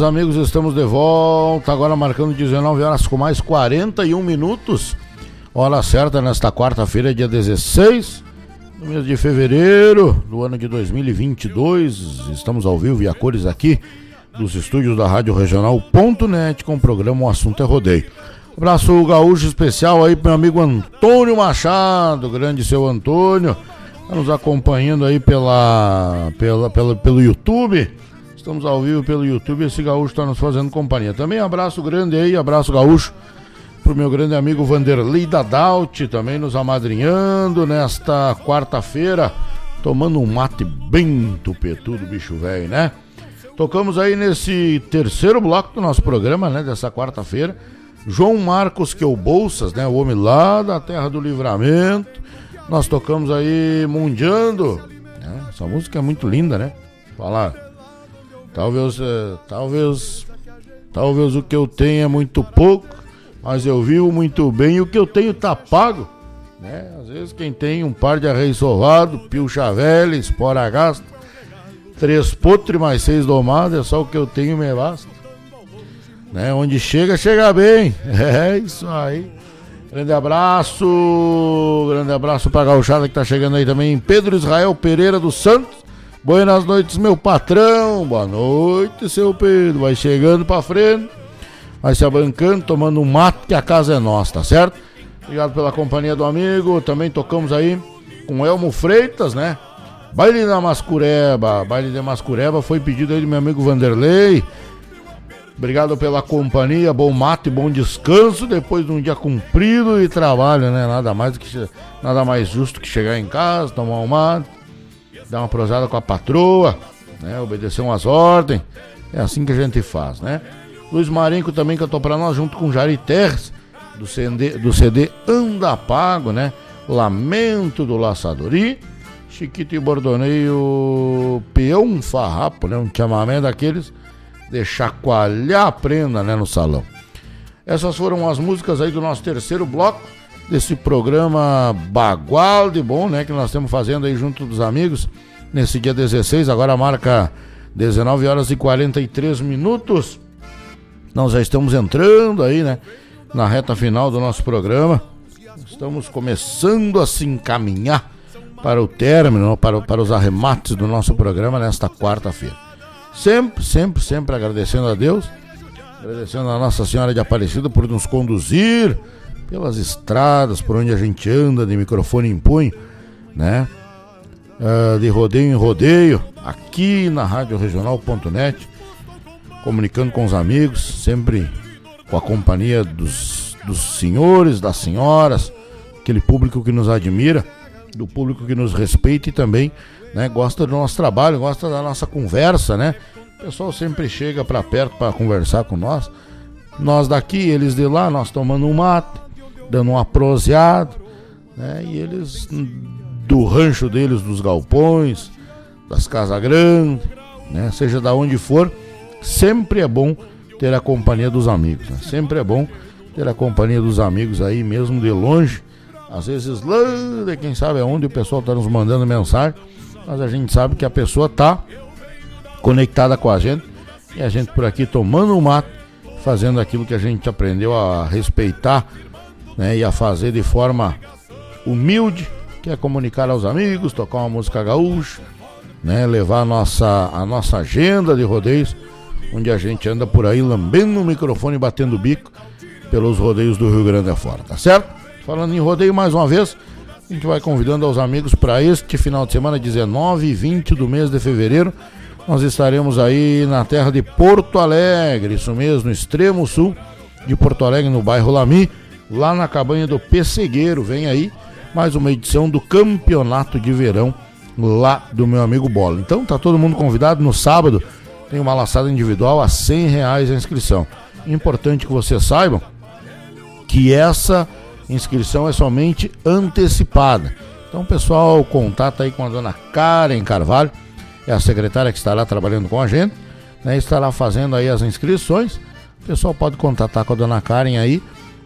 amigos, estamos de volta, agora marcando 19 horas com mais 41 minutos. Hora certa nesta quarta-feira, dia 16 do mês de fevereiro do ano de 2022. Estamos ao vivo e a cores aqui dos estúdios da Rádio Regional.net com o programa O Assunto é Rodeio. Abraço gaúcho especial aí pro meu amigo Antônio Machado, grande seu Antônio, tá nos acompanhando aí pela, pela, pela, pelo YouTube. Estamos ao vivo pelo YouTube, esse gaúcho está nos fazendo companhia. Também abraço grande aí, abraço gaúcho pro meu grande amigo Vanderlei Dadalt, também nos amadrinhando nesta quarta-feira, tomando um mate bem tupetudo, bicho velho, né? Tocamos aí nesse terceiro bloco do nosso programa, né, dessa quarta-feira. João Marcos que é Bolsas, né, o homem lá da Terra do Livramento. Nós tocamos aí Mundiando. Né? Essa música é muito linda, né? Falar. Talvez, eh, talvez, talvez o que eu tenho é muito pouco, mas eu vivo muito bem e o que eu tenho tá pago. Né? Às vezes quem tem um par de arreio sovado, pilcha velha, espora gasta, três potros mais seis domadas, é só o que eu tenho me basta. Né? Onde chega, chega bem. *laughs* É isso aí. Grande abraço, grande abraço pra gauchada que tá chegando aí também, Pedro Israel Pereira dos Santos. Buenas noites, meu patrão. Boa noite, seu Pedro. Vai chegando pra frente, vai se abancando, tomando um mate que a casa é nossa, tá certo? Obrigado pela companhia do amigo. Também tocamos aí com Elmo Freitas, né? Baile da Mascureba. Baile da Mascureba foi pedido aí do meu amigo Vanderlei. Obrigado pela companhia, bom mate, bom descanso depois de um dia comprido e trabalho, né? Nada mais que nada mais justo que chegar em casa, tomar um mate, dar uma prosada com a patroa, né? Obedecer umas ordens. É assim que a gente faz, né? Luiz Marenco também cantou pra nós junto com Jari Terres, do CD, do CD Anda Pago, né? Lamento do Laçador. E Chiquito e Bordoneio Peão Farrapo, né? Um chamamento daqueles de chacoalhar a prenda né, no salão. Essas foram as músicas aí do nosso terceiro bloco desse programa Bagual de Bom, né? Que nós estamos fazendo aí junto dos amigos nesse dia 16, agora marca 19 horas e 43 minutos. Nós já estamos entrando aí, né? Na reta final do nosso programa. Estamos começando a se encaminhar para o término, para, para os arremates do nosso programa nesta quarta-feira. Sempre, sempre, sempre agradecendo a Deus, agradecendo a Nossa Senhora de Aparecida por nos conduzir pelas estradas por onde a gente anda, de microfone em punho, né? Uh, de rodeio em rodeio, aqui na Rádio Regional.net, comunicando com os amigos, sempre com a companhia dos, dos senhores, das senhoras, aquele público que nos admira, do público que nos respeita e também né, gosta do nosso trabalho, gosta da nossa conversa, né? O pessoal sempre chega para perto para conversar com nós. Nós daqui, eles de lá, nós tomando um mate, dando um aproseado, né? E eles do rancho deles, dos galpões, das casas grandes, né? Seja da onde for, sempre é bom ter a companhia dos amigos, né? Sempre é bom ter a companhia dos amigos aí, mesmo de longe. Às vezes lá de quem sabe aonde o pessoal está nos mandando mensagem mas a gente sabe que a pessoa tá conectada com a gente e a gente por aqui tomando um mato, fazendo aquilo que a gente aprendeu a respeitar né, e a fazer de forma humilde, que é comunicar aos amigos, tocar uma música gaúcha, né, levar a nossa, a nossa agenda de rodeios, onde a gente anda por aí lambendo o microfone e batendo o bico pelos rodeios do Rio Grande afora, tá certo? Falando em rodeio mais uma vez, a gente vai convidando aos amigos para este final de semana, 19 e 20 do mês de fevereiro. Nós estaremos aí na terra de Porto Alegre, isso mesmo, extremo sul de Porto Alegre, no bairro Lami, lá na cabanha do Pessegueiro. Vem aí mais uma edição do Campeonato de Verão lá do meu amigo Bola. Então tá todo mundo convidado no sábado. Tem uma laçada individual a 100 reais a inscrição. Importante que vocês saibam que essa inscrição é somente antecipada. Então, pessoal, contata aí com a dona Karen Carvalho, é a secretária que estará trabalhando com a gente, né? Estará fazendo aí as inscrições. O pessoal pode contatar com a dona Karen aí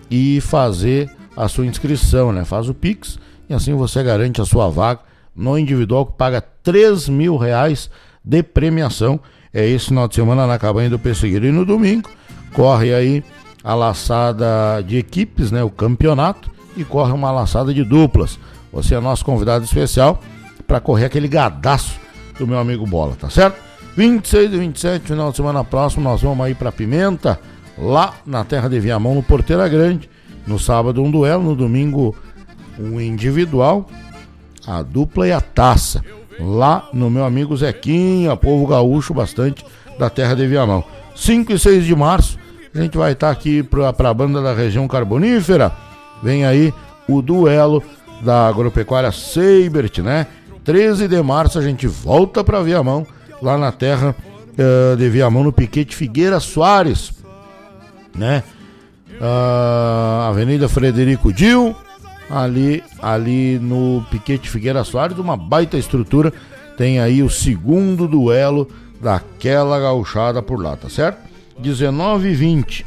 e fazer a sua inscrição, né? Faz o Pix e assim você garante a sua vaga no individual que paga 3 mil reais de premiação. É esse final de semana na cabanha do Pessegueiro. E no domingo corre aí a laçada de equipes, né? O campeonato e corre uma laçada de duplas. Você é nosso convidado especial para correr aquele gadaço do meu amigo Bola, tá certo? 26 e 27, final de semana próximo, nós vamos aí para Pimenta, lá na terra de Viamão, no Porteira Grande. No sábado, um duelo, no domingo, um individual, a dupla e a taça. Lá no meu amigo Zequinha, povo gaúcho bastante da terra de Viamão. 5 e 6 de março, a gente vai estar tá aqui para a banda da região carbonífera. Vem aí o duelo da agropecuária Seibert, né? 13 de março a gente volta para Viamão, lá na terra uh, de Viamão, no Piquete Figueira Soares, né? Uh, Avenida Frederico Dil, ali, ali no Piquete Figueira Soares, uma baita estrutura. Tem aí o segundo duelo daquela gauchada por lá, tá certo? 19 e 20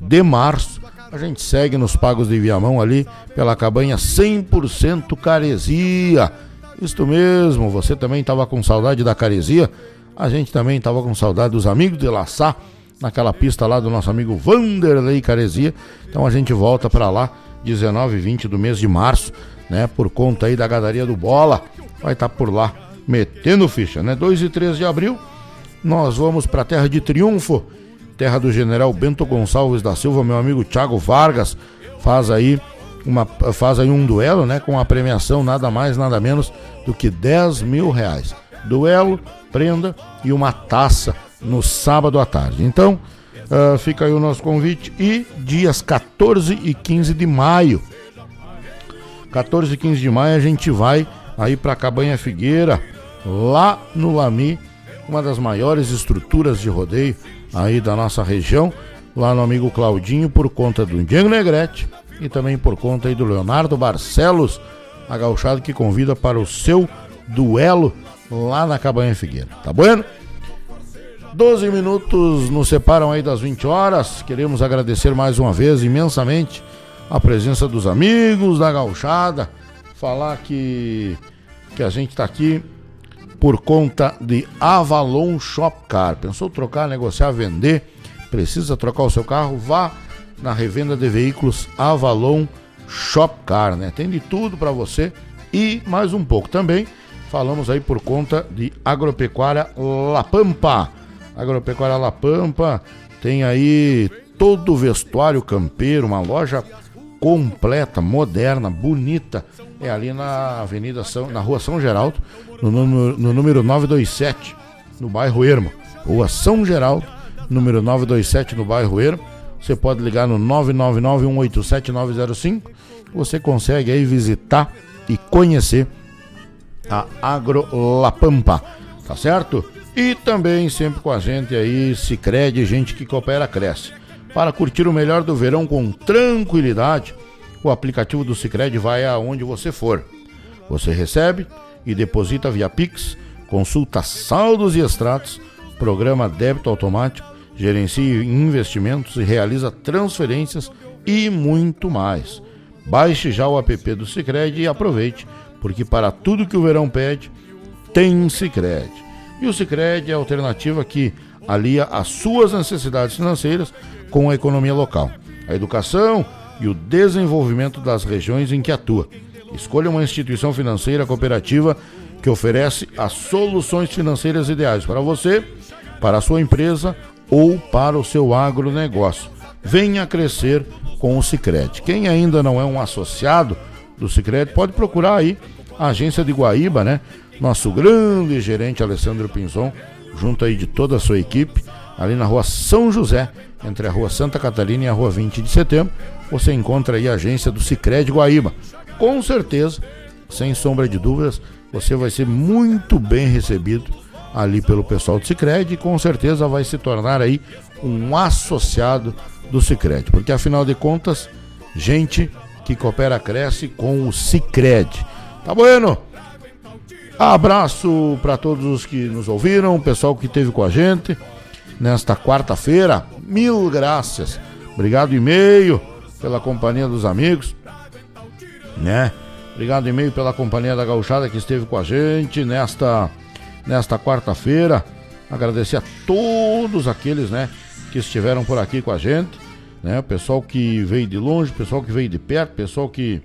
de março, a gente segue nos pagos de Viamão ali pela cabanha 100% caresia. Isto mesmo, você também estava com saudade da caresia? A gente também estava com saudade dos amigos de Laçá, naquela pista lá do nosso amigo Vanderlei Caresia. Então a gente volta para lá 19 e 20 do mês de março, né? Por conta aí da gadaria do Bola. Vai estar tá por lá metendo ficha, né? 2 e 3 de abril, nós vamos para a Terra de Triunfo, terra do General Bento Gonçalves da Silva, meu amigo Thiago Vargas, faz aí uma faz aí um duelo, né? Com a premiação nada mais, nada menos do que 10 mil reais. Duelo, prenda e uma taça no sábado à tarde. Então, uh, fica aí o nosso convite. E dias 14 e 15 de maio. 14 e 15 de maio a gente vai aí para Cabanha Figueira, lá no Lami, uma das maiores estruturas de rodeio aí da nossa região, lá no amigo Claudinho, por conta do Diego Negrete e também por conta aí do Leonardo Barcelos, a que convida para o seu duelo lá na Cabanha Figueira. Tá bueno? 12 minutos nos separam aí das 20 horas. Queremos agradecer mais uma vez imensamente a presença dos amigos da gauchada. Falar que, que a gente está aqui por conta de Avalon Shop Car. Pensou trocar, negociar, vender? Precisa trocar o seu carro? Vá na revenda de veículos Avalon Shop Car, né? Tem de tudo para você e mais um pouco também. Falamos aí por conta de Agropecuária La Pampa. Agropecuária La Pampa tem aí todo o vestuário campeiro, uma loja completa, moderna, bonita. É ali na Avenida São, na Rua São Geraldo, no número, no número 927, no bairro Ermo. Rua São Geraldo, número 927 no bairro Ermo. Você pode ligar no 999-187-905. Você consegue aí visitar e conhecer a Agro La Pampa, tá certo? E também sempre com a gente aí, Cicred, gente que coopera, cresce. Para curtir o melhor do verão com tranquilidade, o aplicativo do Cicred vai aonde você for. Você recebe e deposita via Pix, consulta saldos e extratos, programa débito automático, gerencia investimentos e realiza transferências e muito mais. Baixe já o app do Cicred e aproveite, porque para tudo que o verão pede, tem Cicred. E o Cicred é a alternativa que alia as suas necessidades financeiras com a economia local, a educação e o desenvolvimento das regiões em que atua. Escolha uma instituição financeira cooperativa que oferece as soluções financeiras ideais para você, para a sua empresa ou para o seu agronegócio. Venha crescer com o Cicred. Quem ainda não é um associado do Cicred, pode procurar aí a agência de Guaíba, né? Nosso grande gerente Alessandro Pinzon, junto aí de toda a sua equipe, ali na rua São José, entre a rua Santa Catarina e a rua 20 de setembro, você encontra aí a agência do Cicred Guaíba. Com certeza, sem sombra de dúvidas, você vai ser muito bem recebido ali pelo pessoal do Cicred e com certeza vai se tornar aí um associado do Cicred, porque afinal de contas, gente que coopera cresce com o Cicred. Tá bueno? Abraço para todos os que nos ouviram, o pessoal que esteve com a gente nesta quarta-feira. Mil graças. Obrigado e-mail pela companhia dos amigos, né? Obrigado e-mail pela companhia da gauchada que esteve com a gente nesta nesta quarta-feira. Agradecer a todos aqueles, né, que estiveram por aqui com a gente, né? O pessoal que veio de longe, o pessoal que veio de perto, o pessoal que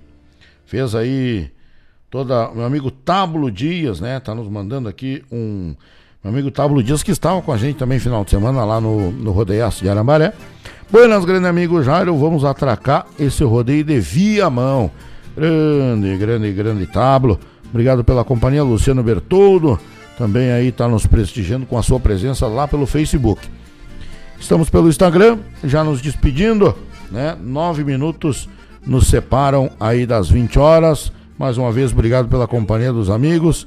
fez aí toda meu amigo Tablo Dias, né, tá nos mandando aqui um meu amigo Tablo Dias que estava com a gente também final de semana lá no no Rodeiaço de Arambaré. Buenas, grande amigo Jairo, vamos atracar esse rodeio de via mão. Grande, grande, grande Tablo. Obrigado pela companhia, Luciano Bertoldo. Também aí está nos prestigiando com a sua presença lá pelo Facebook. Estamos pelo Instagram, já nos despedindo, né? Nove minutos nos separam aí das 20 horas. Mais uma vez, obrigado pela companhia dos amigos.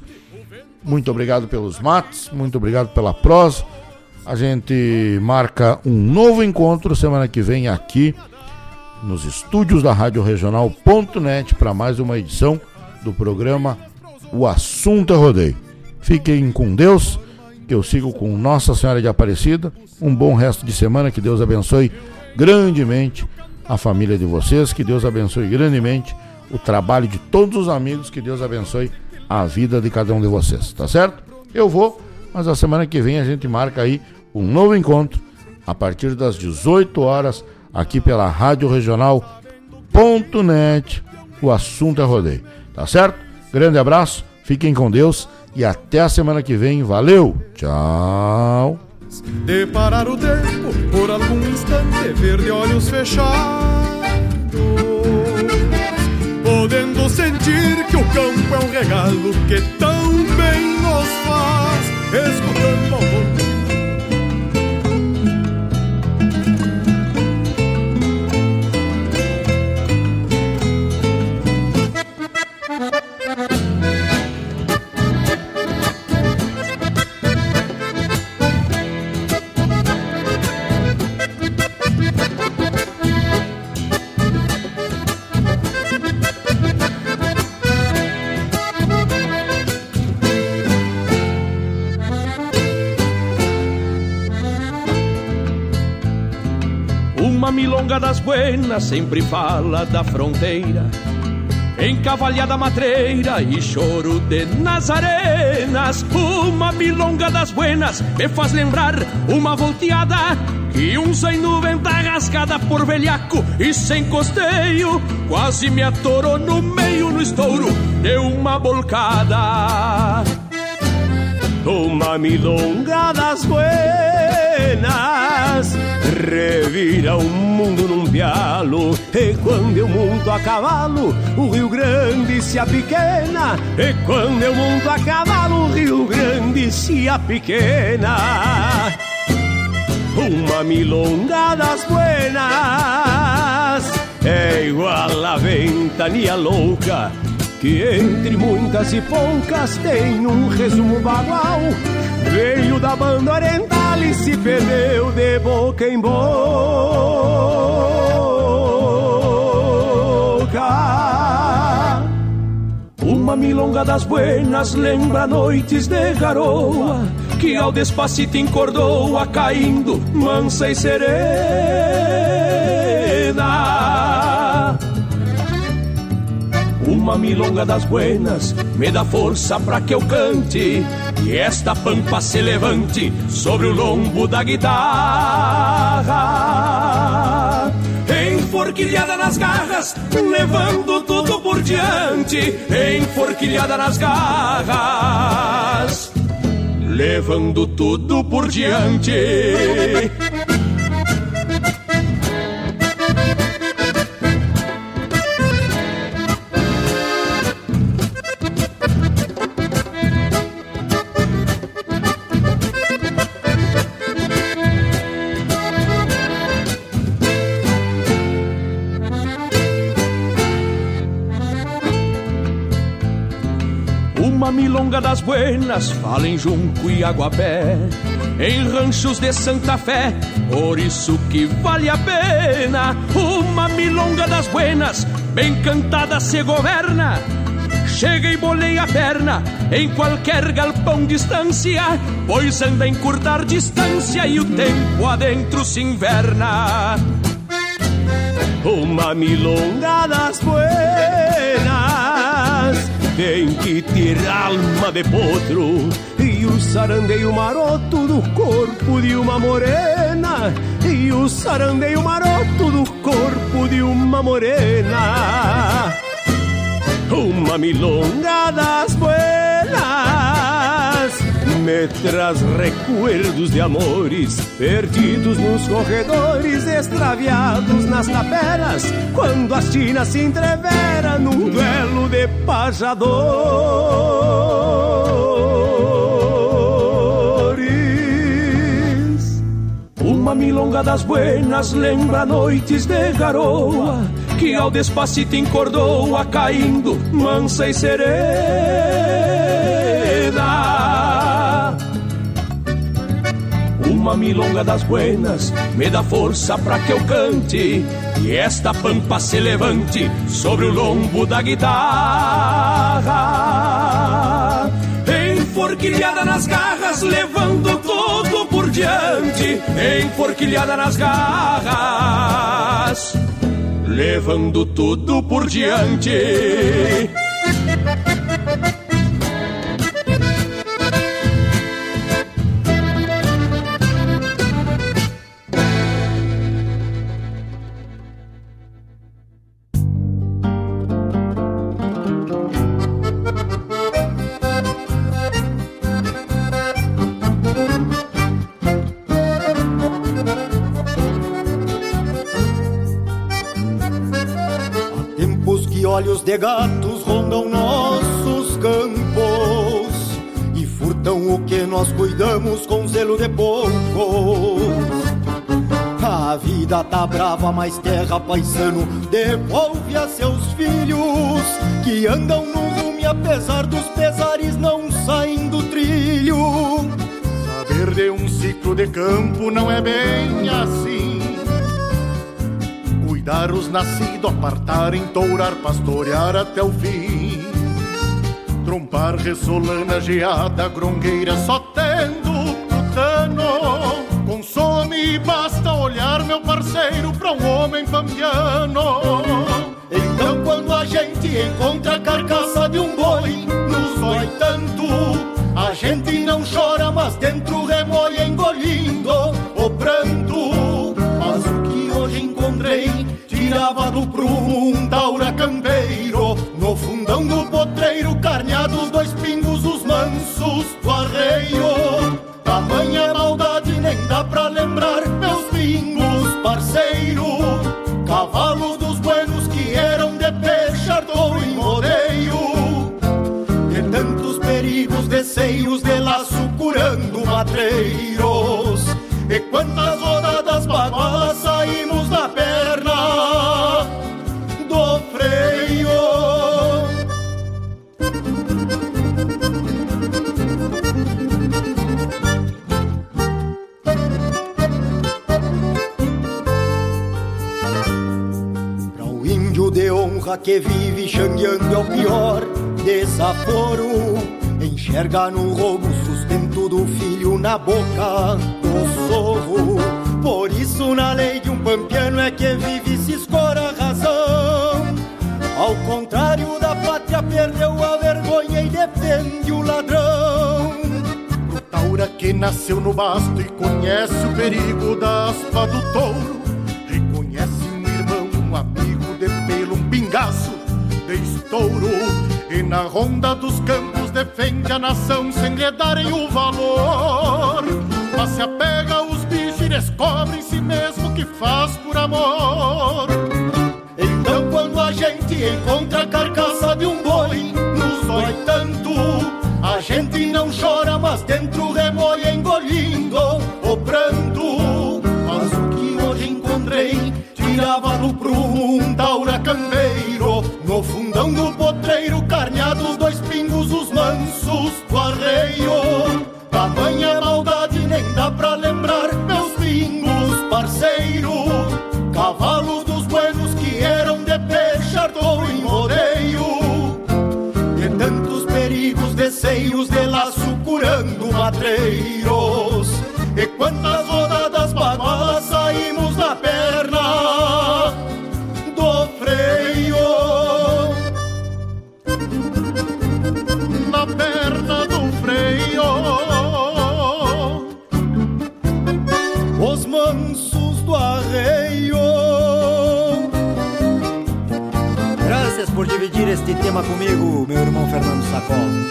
Muito obrigado pelos mates, muito obrigado pela prosa. A gente marca um novo encontro semana que vem aqui nos estúdios da Rádio Regional.net para mais uma edição do programa O Assunto é Rodeio. Fiquem com Deus, que eu sigo com Nossa Senhora de Aparecida. Um bom resto de semana, que Deus abençoe grandemente a família de vocês, que Deus abençoe grandemente o trabalho de todos os amigos, que Deus abençoe a vida de cada um de vocês, tá certo? Eu vou, mas a semana que vem a gente marca aí um novo encontro a partir das 18 horas aqui pela Rádio Regional.net. O assunto é rodeio, tá certo? Grande abraço, fiquem com Deus e até a semana que vem. Valeu, tchau. De parar o tempo por algum instante, ver de olhos fechados, podendo sentir que o campo é um regalo que tão bem nos faz, escutando ao mundo Uma milonga das buenas sempre fala da fronteira. Encavalhada matreira e choro de Nazarenas Uma milonga das buenas me faz lembrar uma volteada Que um zaino venta rascada por velhaco e sem costeio Quase me atorou no meio no estouro de uma bolcada. Uma milonga das buenas Revira o mundo num pialo E quando eu monto a cavalo O Rio Grande se apequena E quando eu monto a cavalo O Rio Grande se apequena Uma milonga das buenas É igual a ventania louca que entre muitas e poucas tem um resumo bagual. Veio da banda oriental e se perdeu de boca em boca. Uma milonga das buenas lembra noites de garoa, que ao despacito encordoa, caindo mansa e serena. Uma milonga das buenas me dá força para que eu cante e esta pampa se levante sobre o lombo da guitarra. Enforquilhada nas garras, levando tudo por diante. Enforquilhada nas garras, levando tudo por diante. Milonga das buenas fala em Junco e Aguapé, em ranchos de Santa Fé, por isso que vale a pena. Uma milonga das buenas, bem cantada se governa, chega e bolei a perna em qualquer galpão distância, pois anda a encurtar distância e o tempo adentro se inverna. Uma milonga das buenas tem que ter alma de potro e o sarandeio maroto do corpo de uma morena. E o sarandeio maroto do corpo de uma morena. Uma milonga das buenas me traz recuerdos de amores perdidos nos corredores, extraviados nas taperas, quando as tinas se entrevera num duelo de pajadores. Uma milonga das buenas lembra noites de garoa que ao despacito encordoa caindo mansa e serena. Uma milonga das buenas me dá força para que eu cante e esta pampa se levante sobre o lombo da guitarra. Enforquilhada nas garras, levando todo por diante. Enforquilhada nas garras levando tudo por diante. De gatos rondam nossos campos e furtam o que nós cuidamos com zelo de poucos. A vida tá brava, mas terra paisano devolve a seus filhos que andam no rume apesar dos pesares não saem do trilho. Saber de um ciclo de campo não é bem assim cuidar os nascidos, apartar, entourar, pastorear até o fim. Trompar, ressolana, geada, grongueira, só tendo putano. Consome e basta olhar, meu parceiro, pra um homem pampiano. Então quando a gente encontra a carcaça de um boi, nos dói tanto. A gente não chora, mas dentro remoe engolindo o pranto. Tirava do prumo um taura campeiro. No fundão do potreiro, carneados dois pingos, os mansos do arreio. Tamanha maldade nem dá pra lembrar, meus pingos, parceiro. Cavalos dos buenos que eram de peixador e rodeio De tantos perigos, deceios de laço curando matreiros. E quantas rodadas bagualas que vive xangueando é o pior desaforo. Enxerga no roubo sustento do filho na boca do sorro. Por isso, na lei de um pampiano é que vive se escora a razão. Ao contrário da pátria, perdeu a vergonha e defende o ladrão. Pro Taura que nasceu no basto e conhece o perigo da aspa do touro. Pingaço de estouro. E na ronda dos campos defende a nação sem lhe darem o valor. Mas se apega aos bichos e descobre em si mesmo que faz por amor. Então quando a gente encontra a carcaça de um boi, nos dói tanto. A gente não chora, mas dentro remoe engolindo o pranto. Mas o que hoje encontrei tirava no prumo um taura E quantas rodadas bagualas saímos na perna do freio. Na perna do freio. Os mansos do arreio. Graças por dividir este tema comigo, meu irmão Fernando Sacol.